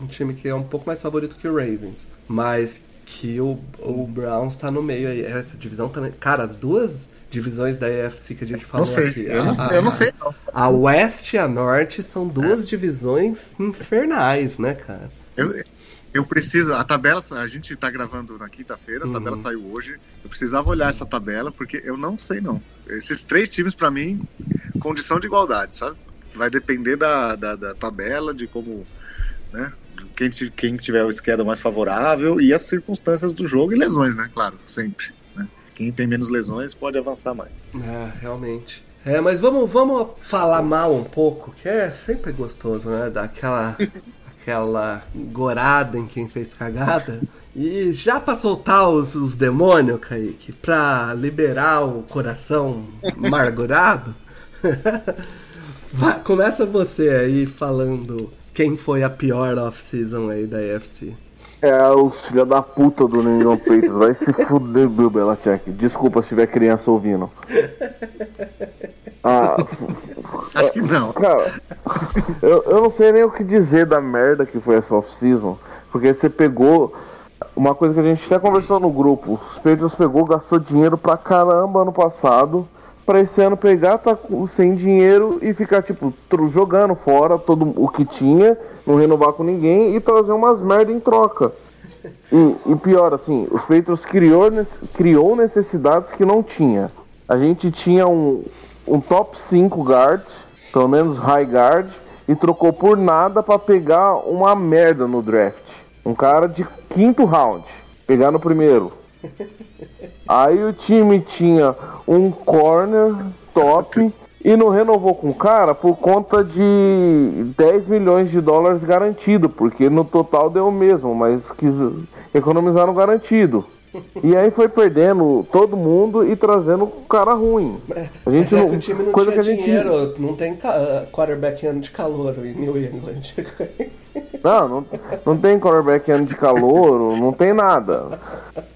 A: um time que é um pouco mais favorito que o Ravens, mas que o, o Browns tá no meio aí. Essa divisão também. Cara, as duas divisões da AFC que a gente falou
C: Não sei.
A: aqui.
C: Eu
A: a-
C: não, eu não sei, não.
A: A West e a Norte são duas divisões infernais, né, cara?
C: Eu, eu preciso. A tabela. A gente tá gravando na quinta-feira, a
A: Uhum.
C: tabela saiu hoje. Eu precisava olhar essa tabela, porque eu não sei, não. Esses três times, pra mim, condição de igualdade, sabe? Vai depender da, da, da tabela, de como. Né? Quem, quem tiver o schedule mais favorável e as circunstâncias do jogo e lesões, né? Claro, sempre. Né? Quem tem menos lesões pode avançar mais.
A: É, realmente. É, mas vamos, vamos falar mal um pouco, que é sempre gostoso, né? Daquela aquela gorada em quem fez cagada. E já pra soltar os, os demônios, Kaique, pra liberar o coração amargurado, começa você aí falando quem foi a pior off-season aí da AFC.
B: É os filha da puta do New England Patriots. Vai se fuder, Bill Belichick. Desculpa se tiver criança ouvindo. Ah,
C: Acho que não.
B: cara, eu, eu não sei nem o que dizer da merda que foi essa off-season. Porque você pegou. Uma coisa que a gente até conversou no grupo. Os Patriots pegou, gastou dinheiro pra caramba ano passado. Pra esse ano pegar, tá sem dinheiro e ficar, tipo, tro- jogando fora todo o que tinha, não renovar com ninguém e trazer umas merda em troca. E, e pior, assim, os Patriots criou, criou necessidades que não tinha. A gente tinha um, um top 5 guard, pelo menos high guard, e trocou por nada pra pegar uma merda no draft. Um cara de quinto round, pegar no primeiro. Aí o time tinha um corner top e não renovou com o cara por conta de 10 milhões de dólares garantido, porque no total deu o mesmo, mas quis economizar no garantido. E aí foi perdendo todo mundo e trazendo cara ruim. A
A: Mas
B: gente
A: é
B: não,
A: que o time não
B: coisa
A: tinha
B: que a gente
A: dinheiro, não tem ca- quarterback ano de calor em New England.
B: Não, não, não tem quarterback ano de calor, não tem nada.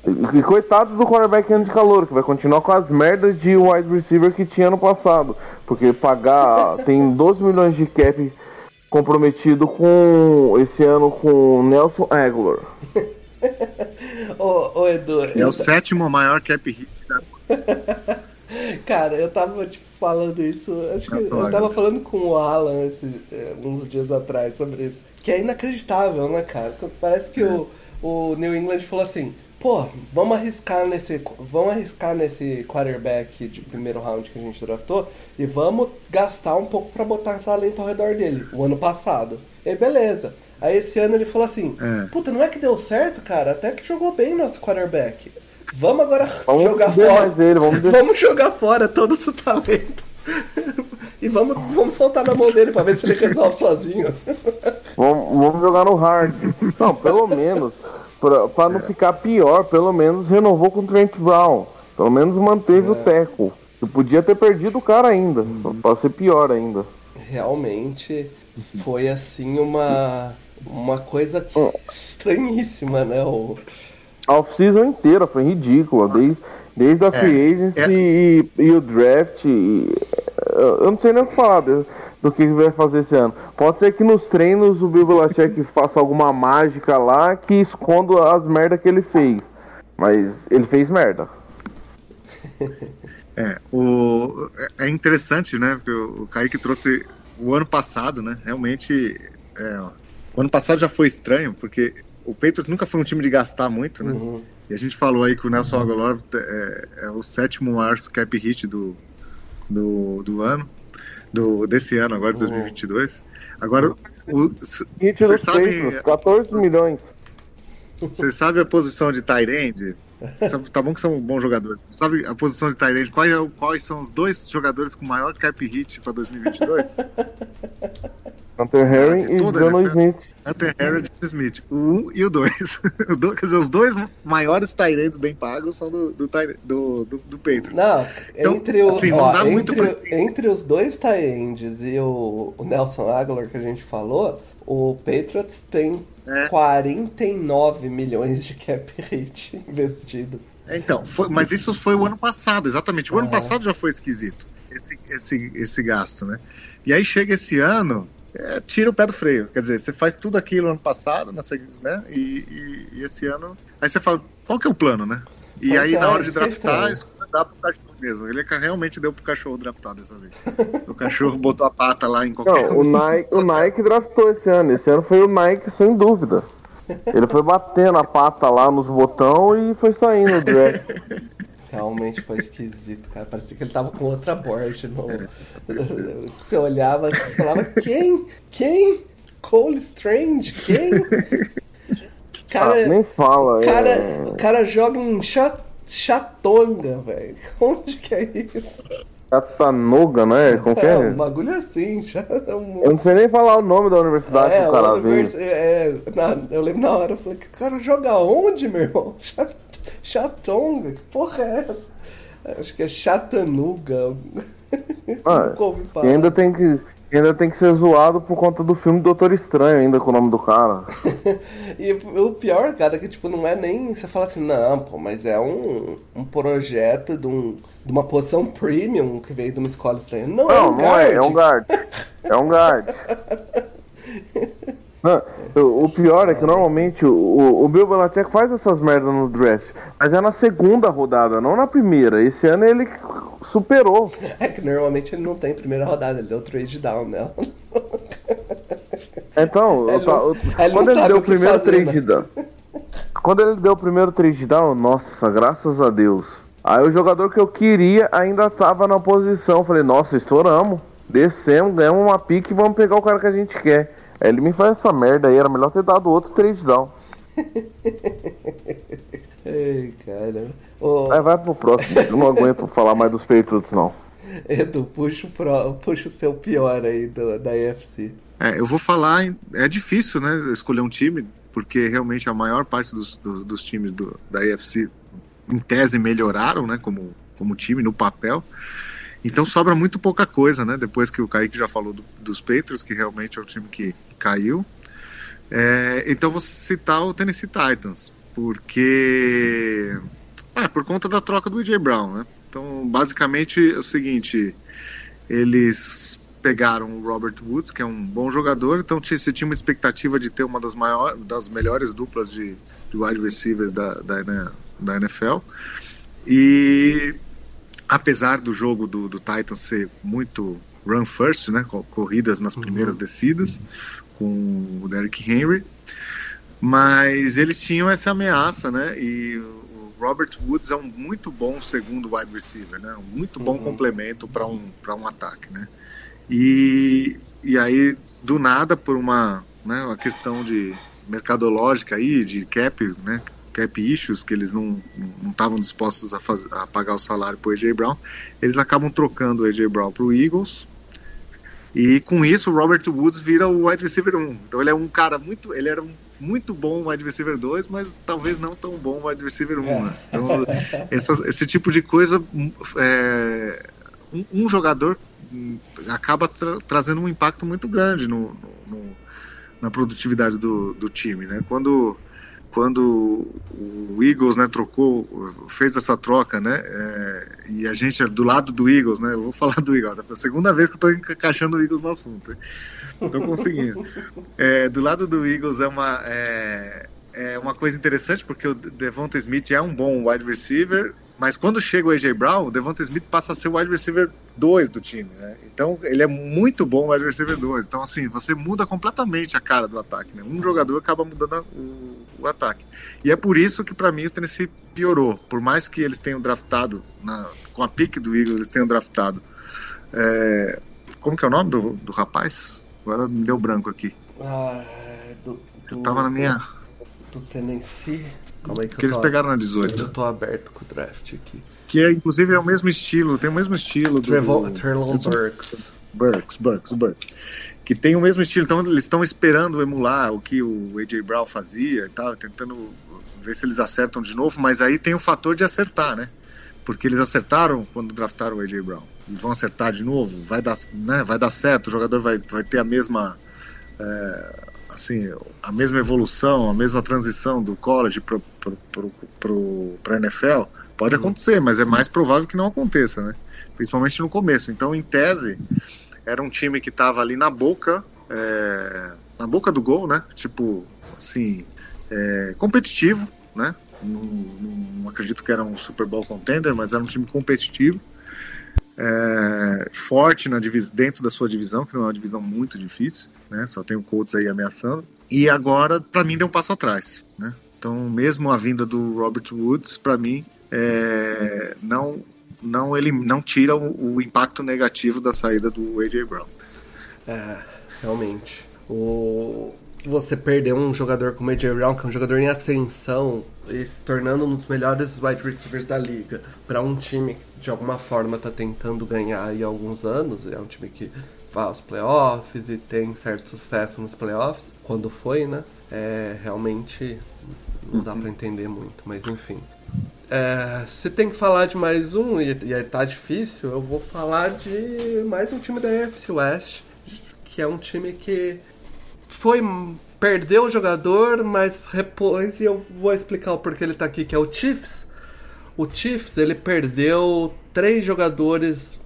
B: E, e coitado do quarterback ano de calor, que vai continuar com as merdas de wide receiver que tinha no passado. Porque pagar. tem 12 milhões de cap comprometido com. esse ano com Nelson Aguilar.
A: Ô, ô, Edu,
C: É
A: eu-
C: o sétimo maior cap hit da
A: cara, eu tava tipo, falando isso. Acho que eu tava falando com o Alan esse, é, uns dias atrás sobre isso. Que é inacreditável, né, cara? Parece que o, o New England falou assim. Pô, vamos arriscar nesse. Vamos arriscar nesse quarterback de primeiro round que a gente draftou e vamos gastar um pouco pra botar talento ao redor dele, o ano passado. E beleza. Aí esse ano ele falou assim:
C: É.
A: Puta, não é que deu certo, cara? Até que jogou bem nosso quarterback. Vamos agora
B: Vamos
A: jogar fora.
B: ele, vamos
A: Vamos jogar fora todo o seu talento. e vamos, vamos soltar na mão dele pra ver se ele resolve sozinho.
B: Vamos, vamos jogar no hard. Não, pelo menos, pra, pra não ficar pior, pelo menos renovou com o Trent Brown. Pelo menos manteve o teco. Eu podia ter perdido o cara ainda. Pode ser pior ainda.
A: Realmente foi assim uma. Uma coisa que- estranhíssima, né? O,
B: A off-season inteira foi ridícula. Desde, desde a free agency
C: é.
B: e, e o draft. e- eu eu não sei nem o que falar. Do, do que vai fazer esse ano. Pode ser que nos treinos o Bill Belichick faça alguma mágica lá que esconda as merdas que ele fez. Mas ele fez merda.
C: É, o, é interessante, né? Porque o Kaique trouxe o ano passado, né? Realmente, é, o ano passado já foi estranho, porque o Patriots nunca foi um time de gastar muito, né? Uhum. E a gente falou aí que o Nelson Aguilar é, é o sétimo maior cap hit do, do, do ano, do, desse ano, agora de 2022. Agora, o,
B: hit dos sabe, 14 milhões.
C: Você sabe a posição de Tyrande? Tá bom que são bons jogadores. Sabe a posição de Tyrande? Quais, é quais são os dois jogadores com maior cap hit para 2022?
B: Hunter Harry e Jono Smith.
C: Hunter Harry e Smith. O 1 um e o 2. Quer dizer, os dois maiores Tyrands bem pagos são do, do, do, do, do Patriots.
A: Não, então, entre, o, assim, ó, entre, pra... entre, os dois Tyrands e o, o Nelson Aguilar que a gente falou, o Patriots tem é. 49 milhões de cap hit investido.
C: Então, foi, mas isso foi o ano passado, exatamente. O ano passado já foi esquisito, esse, esse, esse gasto, né? E aí chega esse ano, é, tira o pé do freio. Quer dizer, você faz tudo aquilo ano passado, né? E, e, e esse ano. Aí você fala, qual que é o plano, né? E pois aí, é, na hora de draftar, dá cachorro mesmo. Ele realmente deu pro cachorro draftar dessa vez. o cachorro botou a pata lá em qualquer.
B: Não, o Nike, o Nike draftou esse ano. Esse ano foi o Nike, sem dúvida. Ele foi batendo a pata lá nos botões e foi saindo do draft.
A: Realmente foi esquisito, cara. Parecia que ele tava com outra board no. Você olhava e falava, quem? Quem? Cole Strange? Quem?
B: Cara, ah, nem fala.
A: Cara, é... O cara joga em chat, Chatonga, velho. Onde que é isso?
B: Chattanooga, né? Como que é?
A: É, um bagulho assim.
B: Eu não sei nem falar o nome da universidade é, que o cara univers...
A: é, na, Eu lembro na hora, eu falei, que cara joga onde, meu irmão? Chatonga? Que porra é essa? Acho que é Chattanooga.
B: Ah, e ainda tem que ainda tem que ser zoado por conta do filme Doutor Estranho, ainda com o nome do cara.
A: e o pior, cara, é que tipo, não é nem. Você fala assim, não, pô, mas é um, um projeto de, um, de uma poção premium que veio de uma escola estranha. Não, é não é um não guard. É,
B: é um guard. É um guard. o pior é que normalmente o, o Bill Belichick faz essas merdas no draft, mas é na segunda rodada, não na primeira. Esse ano ele superou.
A: É que normalmente ele não tem primeira rodada, ele deu trade down né?
B: Então, ele não, ele quando ele deu o primeiro fazer, trade né? down. Quando ele deu o primeiro trade down, nossa, graças a Deus. Aí o jogador que eu queria ainda tava na posição. Falei, nossa, estouramos. Descemos, ganhamos uma pique e vamos pegar o cara que a gente quer. Aí ele me faz essa merda aí, era melhor ter dado outro trade down.
A: Ei, cara.
B: Oh... Aí vai pro próximo, eu não aguento falar mais dos Patriots, não.
A: Edu, puxa o, pro, puxa o seu pior aí do, da EFC.
C: É, eu vou falar, é difícil, né, escolher um time, porque realmente a maior parte dos, do, dos times do, da EFC, em tese, melhoraram, né, como, como time, no papel. Então sobra muito pouca coisa, né, depois que o Kaique já falou do, dos Patriots, que realmente é o time que caiu. É, então vou citar o Tennessee Titans, porque é, por conta da troca do AJ Brown, né? Então, basicamente é o seguinte: eles pegaram o Robert Woods, que é um bom jogador, então você tinha uma expectativa de ter uma das maiores, das melhores duplas de, de wide receivers da, da, da NFL. E apesar do jogo do, do Titans ser muito run first, né, corridas nas primeiras uhum. descidas, com o Derrick Henry, mas eles tinham essa ameaça, né, e Robert Woods é um muito bom segundo wide receiver, né? Um muito bom uhum. complemento para um, um ataque, né? E, e aí, do nada, por uma, né, uma questão de mercadológica aí, de cap, né? Cap issues, que eles não estavam dispostos a, fazer, a pagar o salário para o AJ Brown, eles acabam trocando o AJ Brown para o Eagles. E com isso, o Robert Woods vira o wide receiver 1. Então ele é um cara muito. Ele era um muito bom wide receiver 2, mas talvez não tão bom wide receiver 1. Né? Então, essa, esse tipo de coisa, é, um, um, jogador acaba tra trazendo um impacto muito grande no, no, no, na produtividade do, do time. Né? Quando, quando o Eagles, né, trocou, fez essa troca, né, é, e a gente é do lado do Eagles, né, eu vou falar do Eagles, é a segunda vez que eu tô encaixando o Eagles no assunto, tô conseguindo. É, do lado do Eagles é uma, é, é uma coisa interessante, porque o Devonta Smith é um bom wide receiver, mas quando chega o AJ Brown, o Devonta Smith passa a ser o wide receiver 2 do time, né? Então ele é muito bom wide receiver 2. Então, assim, você muda completamente a cara do ataque, né? Um jogador acaba mudando o, o ataque. E é por isso que, para mim, o Tennessee piorou. Por mais que eles tenham draftado, na, com a pique do Eagles, eles tenham draftado. É, como que é o nome do, do rapaz? Agora me deu branco aqui.
A: Ah, do, do,
C: Eu tava na minha.
A: Do Tennessee. Calma aí que,
C: que eles
A: tô,
C: pegaram na 18.
A: Eu tô aberto com o draft aqui.
C: Que é, inclusive, é o mesmo estilo, tem o mesmo estilo do.
A: Trevor, Trelon Burks.
C: Burks, Burks, Burks. Que tem o mesmo estilo, então eles estão esperando emular o que o AJ Brown fazia e tal, tentando ver se eles acertam de novo, mas aí tem o fator de acertar, né? Porque eles acertaram quando draftaram o AJ Brown. E vão acertar de novo, vai dar, né, vai dar certo, o jogador vai, vai ter a mesma. É, assim, a mesma evolução, a mesma transição do college para a NFL, pode uhum. acontecer, mas é mais provável que não aconteça, né? Principalmente no começo. Então, em tese, era um time que estava ali na boca, é, na boca do gol, né? Tipo, assim, é, competitivo, né? Não, não, acredito que era um Super Bowl contender, mas era um time competitivo. É, forte na dentro da sua divisão, que não é uma divisão muito difícil né? Só tem o Colts aí ameaçando. E agora, para mim, deu um passo atrás, né? Então, mesmo a vinda do Robert Woods, para mim, é, não não ele não tira o, o, impacto negativo da saída do AJ Brown.
A: É, realmente. O você perder um jogador como AJ Brown, que é um jogador em ascensão e se tornando um dos melhores wide receivers da liga, para um time que de alguma forma está tentando ganhar aí há alguns anos, é um time que aos playoffs e tem certo sucesso nos playoffs, quando foi, né? É, realmente não dá para entender muito, mas enfim. É, se tem que falar de mais um, e, e tá difícil, eu vou falar de mais um time da AFC West, que é um time que foi perdeu o jogador, mas repôs, e eu vou explicar o porquê ele tá aqui, que é o Chiefs. O Chiefs, ele perdeu três jogadores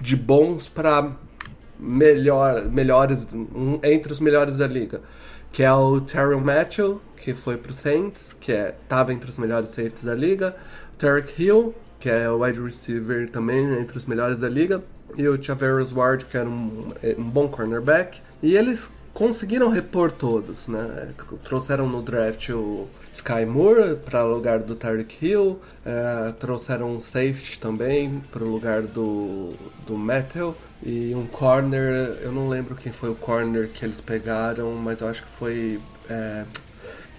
A: de bons para melhor, melhores, um, entre os melhores da liga, que é o Terrell Matthew, que foi pro Saints, que é, tava entre os melhores safeties da liga, o Tarek Hill, que é o wide receiver também entre os melhores da liga, e o Chaveros Ward, que era um, um bom cornerback, e eles conseguiram repor todos, né? Trouxeram no draft o Sky Moore para o lugar do Tarek Hill, uh, trouxeram um safety também para o lugar do, do Metal e um corner, eu não lembro quem foi o corner que eles pegaram, mas eu acho que foi é,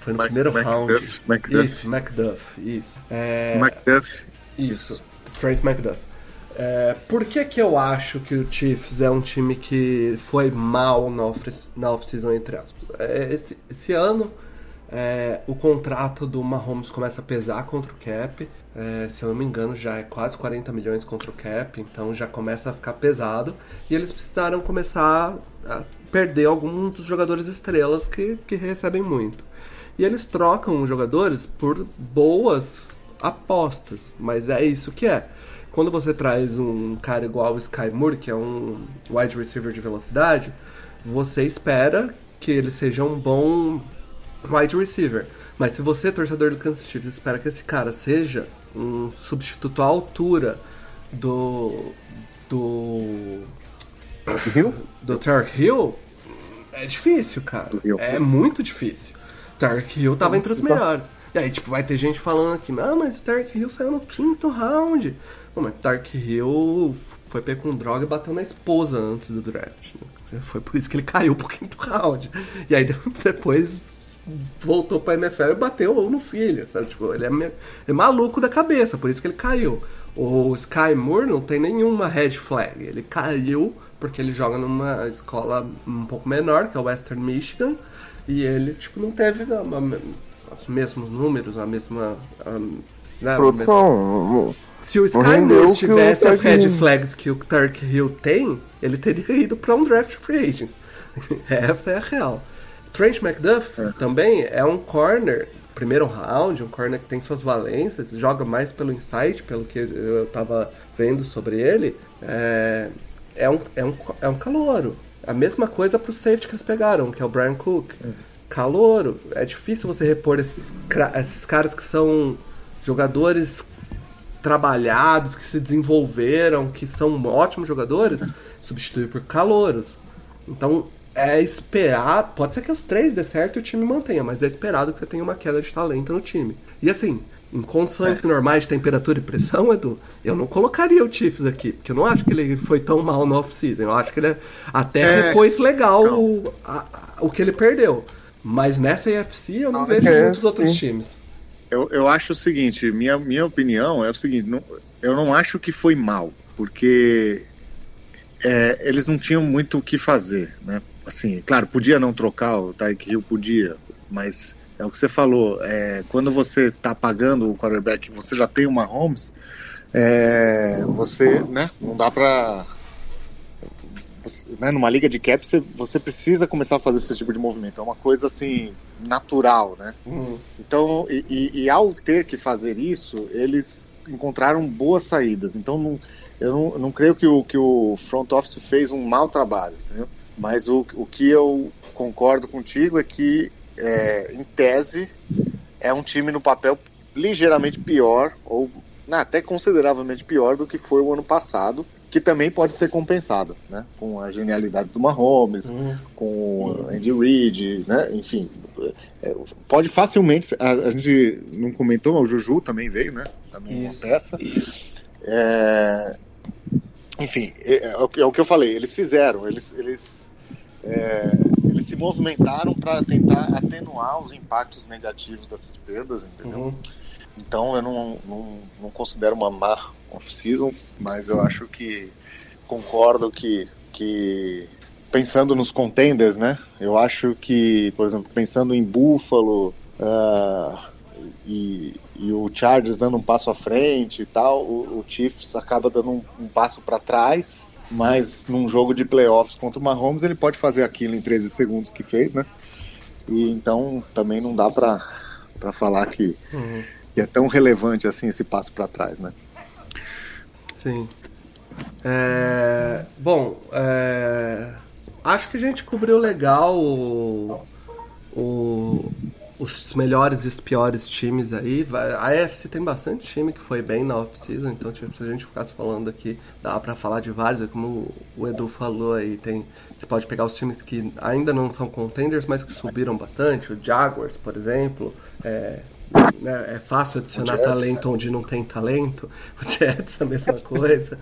A: foi no Mac, primeiro Mac round. Duff, Macduff. Isso, Macduff, isso. É,
C: Macduff.
A: Isso, Trent Macduff. É, por que, que eu acho que o Chiefs é um time que foi mal na off-season, off entre aspas? É, esse, esse ano, é, o contrato do Mahomes começa a pesar contra o cap. É, se eu não me engano, já é quase 40 milhões contra o cap, então já começa a ficar pesado. E eles precisaram começar a perder alguns dos jogadores estrelas que, que recebem muito. E eles trocam os jogadores por boas apostas, mas é isso que é quando você traz um cara igual o Sky Moore, que é um wide receiver de velocidade, você espera que ele seja um bom wide receiver. Mas se você, torcedor do Kansas City, espera que esse cara seja um substituto à altura do. do.
B: Hill?
A: do Tarek Hill, é difícil, cara. É muito difícil. Tarek Hill tava entre os melhores. E aí, tipo, vai ter gente falando aqui, não, mas o Tarek Hill saiu no quinto round. Pô, mas Dark Hill foi pego com droga e bateu na esposa antes do draft. Né? Foi por isso que ele caiu pro quinto round. E aí depois voltou pra NFL e bateu no filho, sabe? Tipo, ele é, é maluco da cabeça, por isso que ele caiu. O Sky Moore não tem nenhuma red flag. Ele caiu porque ele joga numa escola um pouco menor, que é o Western Michigan, e ele, tipo, não teve os mesmos números, a mesma... A,
B: né, Produção,
A: se o Sky Moore tivesse as red flags que o Turk Hill tem, ele teria ido para um draft free agents. Essa é a real. Trent McDuff é. também é um corner primeiro round, um corner que tem suas valências, joga mais pelo insight, pelo que eu tava vendo sobre ele, é, é, um, é, um, é um calouro. A mesma coisa pro safety que eles pegaram, que é o Brian Cook. Calouro. É difícil você repor esses, esses caras que são jogadores trabalhados, que se desenvolveram, que são ótimos jogadores, substituir por calouros. Então, é esperar. Pode ser que os três dê certo e o time mantenha, mas é esperado que você tenha uma queda de talento no time. E assim, em condições é. normais de temperatura e pressão, Edu, eu não colocaria o Chiefs aqui, porque eu não acho que ele foi tão mal no off-season. Eu acho que ele até é... repôs legal o, a, o que ele perdeu. Mas nessa AFC eu não, não vejo é, muitos outros times.
C: Eu, eu acho o seguinte, minha, minha opinião é o seguinte, não, eu não acho que foi mal, porque é, eles não tinham muito o que fazer, né? Assim, claro, podia não trocar o Tyreek Hill, podia, mas é o que você falou, é, quando você está pagando o quarterback, você já tem uma Holmes, é, você, né, não dá para né, numa liga de cap você, você, precisa começar a fazer esse tipo de movimento. É uma coisa assim natural, né? Uhum. Então, e, e, e, ao ter que fazer isso, eles encontraram boas saídas. Então, não, eu não, não creio que o, que o front office fez um mau trabalho, entendeu? Mas o, o que eu concordo contigo é que, é, em tese, é um time no papel ligeiramente pior, ou não, até consideravelmente pior do que foi o ano passado, que também pode ser compensado, né? Com a genialidade do Mahomes, uhum. com o Andy Reid, né? Enfim, é, pode facilmente. A, a, gente não comentou, mas o Juju também veio, né? Também Isso. uma peça. É, enfim, é, é, é, o que eu falei. Eles fizeram, eles, eles, é, eles se movimentaram para tentar atenuar os impactos negativos dessas perdas, entendeu? Uhum. Então eu não, não, não considero uma má off-season, mas eu acho que concordo que, que pensando nos contenders, né? Eu acho que, por exemplo, pensando em Buffalo uh, e, e, o Chargers dando um passo à frente e tal, o, o Chiefs acaba dando um, um passo para trás, mas num jogo de playoffs contra o Mahomes ele pode fazer aquilo em 13 segundos que fez, né? E então também não dá para falar que, uhum. que é tão relevante assim esse passo para trás, né?
A: Sim. É, bom, é, acho que a gente cobriu legal o, o, os melhores e os piores times aí. A AFC tem bastante time que foi bem na off-season, então tipo, se a gente ficasse falando aqui, dá para falar de vários, é como o Edu falou aí, tem, você pode pegar os times que ainda não são contenders, mas que subiram bastante, o Jaguars, por exemplo, é, né, é fácil adicionar talento onde não tem talento. O Jets a mesma coisa.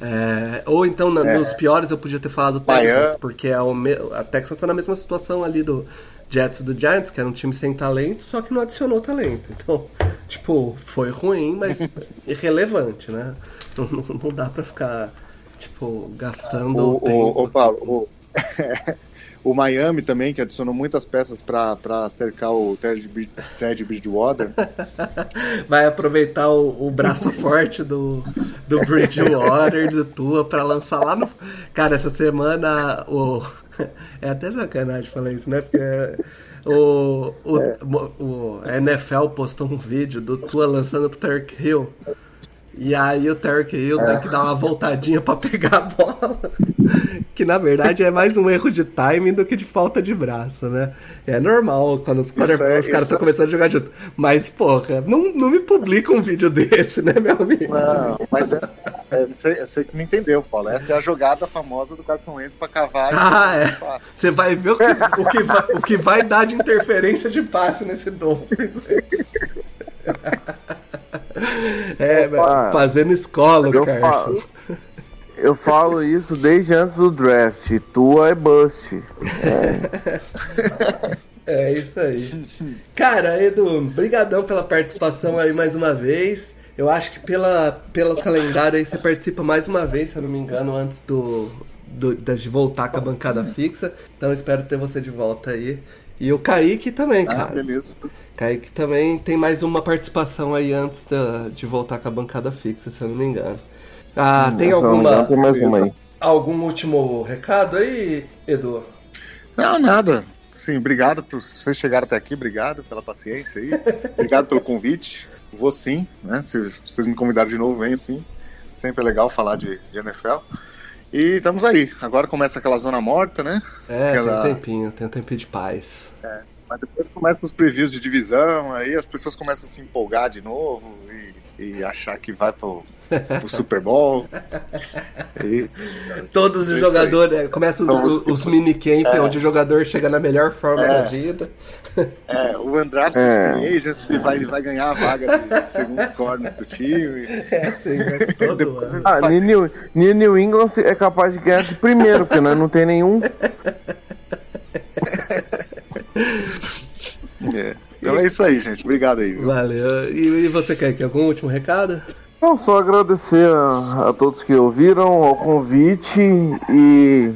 A: É, ou então, na, é. nos piores, eu podia ter falado Texas, porque é o me, a Texas está na mesma situação ali do Jets e do Giants, que era um time sem talento, só que não adicionou talento. Então, tipo, foi ruim, mas irrelevante, né? Não, não, não dá pra ficar, tipo, gastando
C: o, tempo. Ô, Paulo, o, O Miami também, que adicionou muitas peças para cercar o Ted, Ted Bridgewater.
A: Vai aproveitar o, o braço forte do, do Bridgewater, do Tua, para lançar lá no. Cara, essa semana o. É até sacanagem falar isso, né? Porque. O, o, é. o, NFL postou um vídeo do Tua lançando pro Turk Hill. E aí o Tarek Hill é. tem que dar uma voltadinha para pegar a bola. que na verdade é mais um erro de timing do que de falta de braço, né? É normal quando os, é, os caras estão é... começando a jogar junto. Mas, porra, não, não me publica um vídeo desse, né, meu amigo?
C: Não, mas é, é, você, você que não entendeu, Paulo. Essa é a jogada famosa do Carson Wentz pra cavar.
A: Ah, é. Você vai ver o que, o, que vai, o que vai dar de interferência de passe nesse Dolphins. É, Opa, fazendo escola, eu Carson. Falo,
B: eu falo isso desde antes do draft. Tua é bust. É.
A: é isso aí. Cara, Edu, brigadão pela participação aí mais uma vez. Eu acho que pela, pelo calendário aí você participa mais uma vez, se eu não me engano, antes do, do, de voltar com a bancada fixa. Então espero ter você de volta aí. E o Kaique também, ah, cara.
C: beleza.
A: Kaique também tem mais uma participação aí antes da, de voltar com a bancada fixa, se eu não me engano. Ah, hum, tem alguma. Tem algum último recado aí, Edu?
C: Não, nada. Sim, obrigado por vocês chegaram até aqui, obrigado pela paciência aí. obrigado pelo convite. Vou sim, né? Se vocês me convidarem de novo, venho sim. Sempre é legal falar de, de NFL. E estamos aí. Agora começa aquela zona morta, né?
A: É,
C: aquela...
A: tem um tempinho, tem um tempinho de paz.
C: É, mas depois começam os previews de divisão, aí as pessoas começam a se empolgar de novo e, e achar que vai pro, pro Super Bowl.
A: E, Todos os jogadores, é, começam os, os, os minicamp, é. onde o jogador chega na melhor forma
C: é.
A: da vida.
C: É, o Andrade é. Agency vai, vai ganhar a vaga de segundo corner do time.
A: É assim, né? Todo
B: ah, vai... New, New England é capaz de ganhar de primeiro, porque nós não tem nenhum.
C: É. Então é isso aí, gente. Obrigado aí. Viu?
A: Valeu. E, e você quer que algum último recado?
B: Não, só agradecer a, a, todos que ouviram ao convite e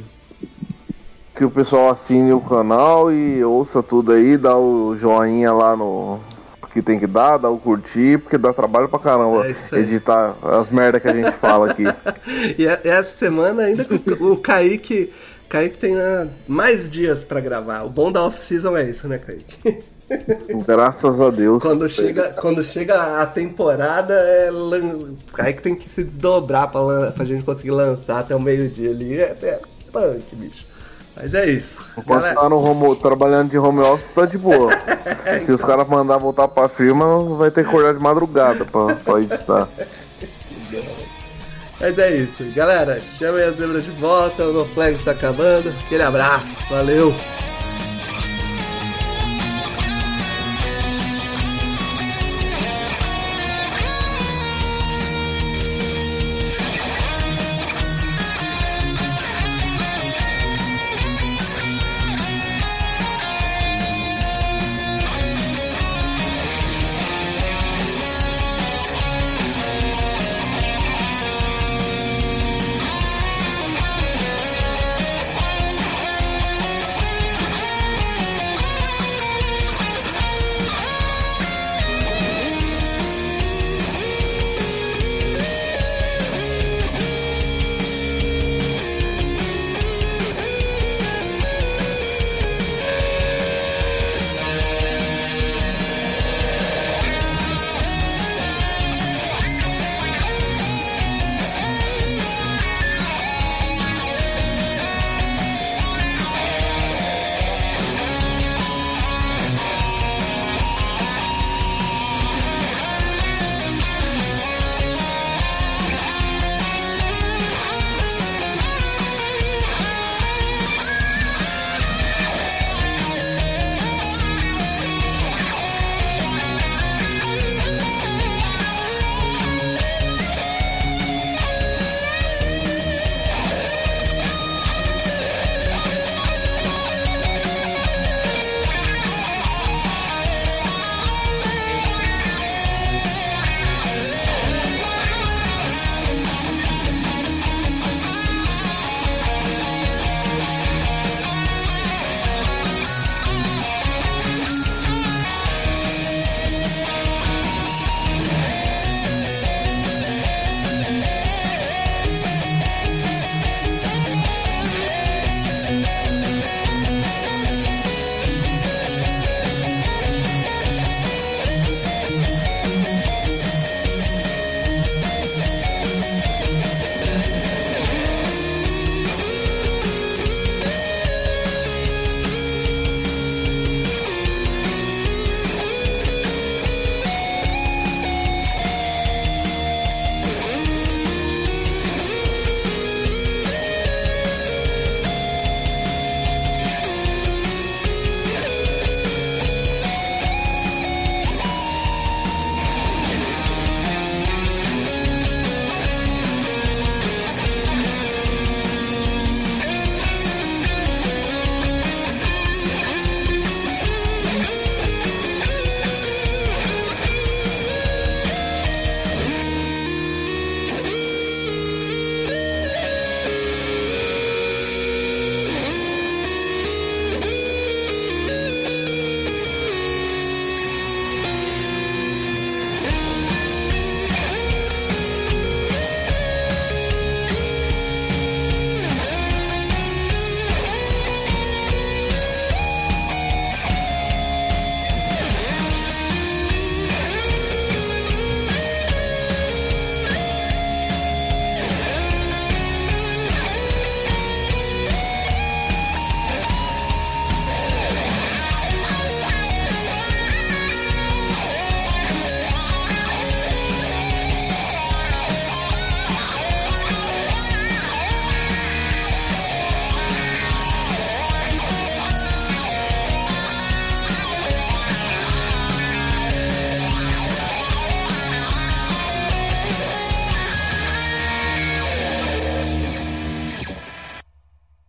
B: que o pessoal assine o canal e ouça tudo aí, dá o joinha lá no que tem que dar, dá o curtir, porque dá trabalho pra caramba é editar as merdas que a gente fala aqui.
A: e essa semana ainda o, o Kaique, Kaique tem uh, mais dias para gravar. O bom da off-season é isso, né, Kaique?
B: Graças a Deus.
A: Quando chega, quando chega a temporada, é aí que tem que se desdobrar pra, pra gente conseguir lançar até o meio-dia ali. É, é punk, bicho. Mas é isso.
B: Enquanto Galera... tá no home, trabalhando de home office, tá de boa. Se então. os caras mandar voltar pra firma, vai ter que acordar de madrugada pra, pra editar.
A: Mas é isso. Galera, chamem as zebras de volta, o No Flag está acabando. Aquele abraço. Valeu!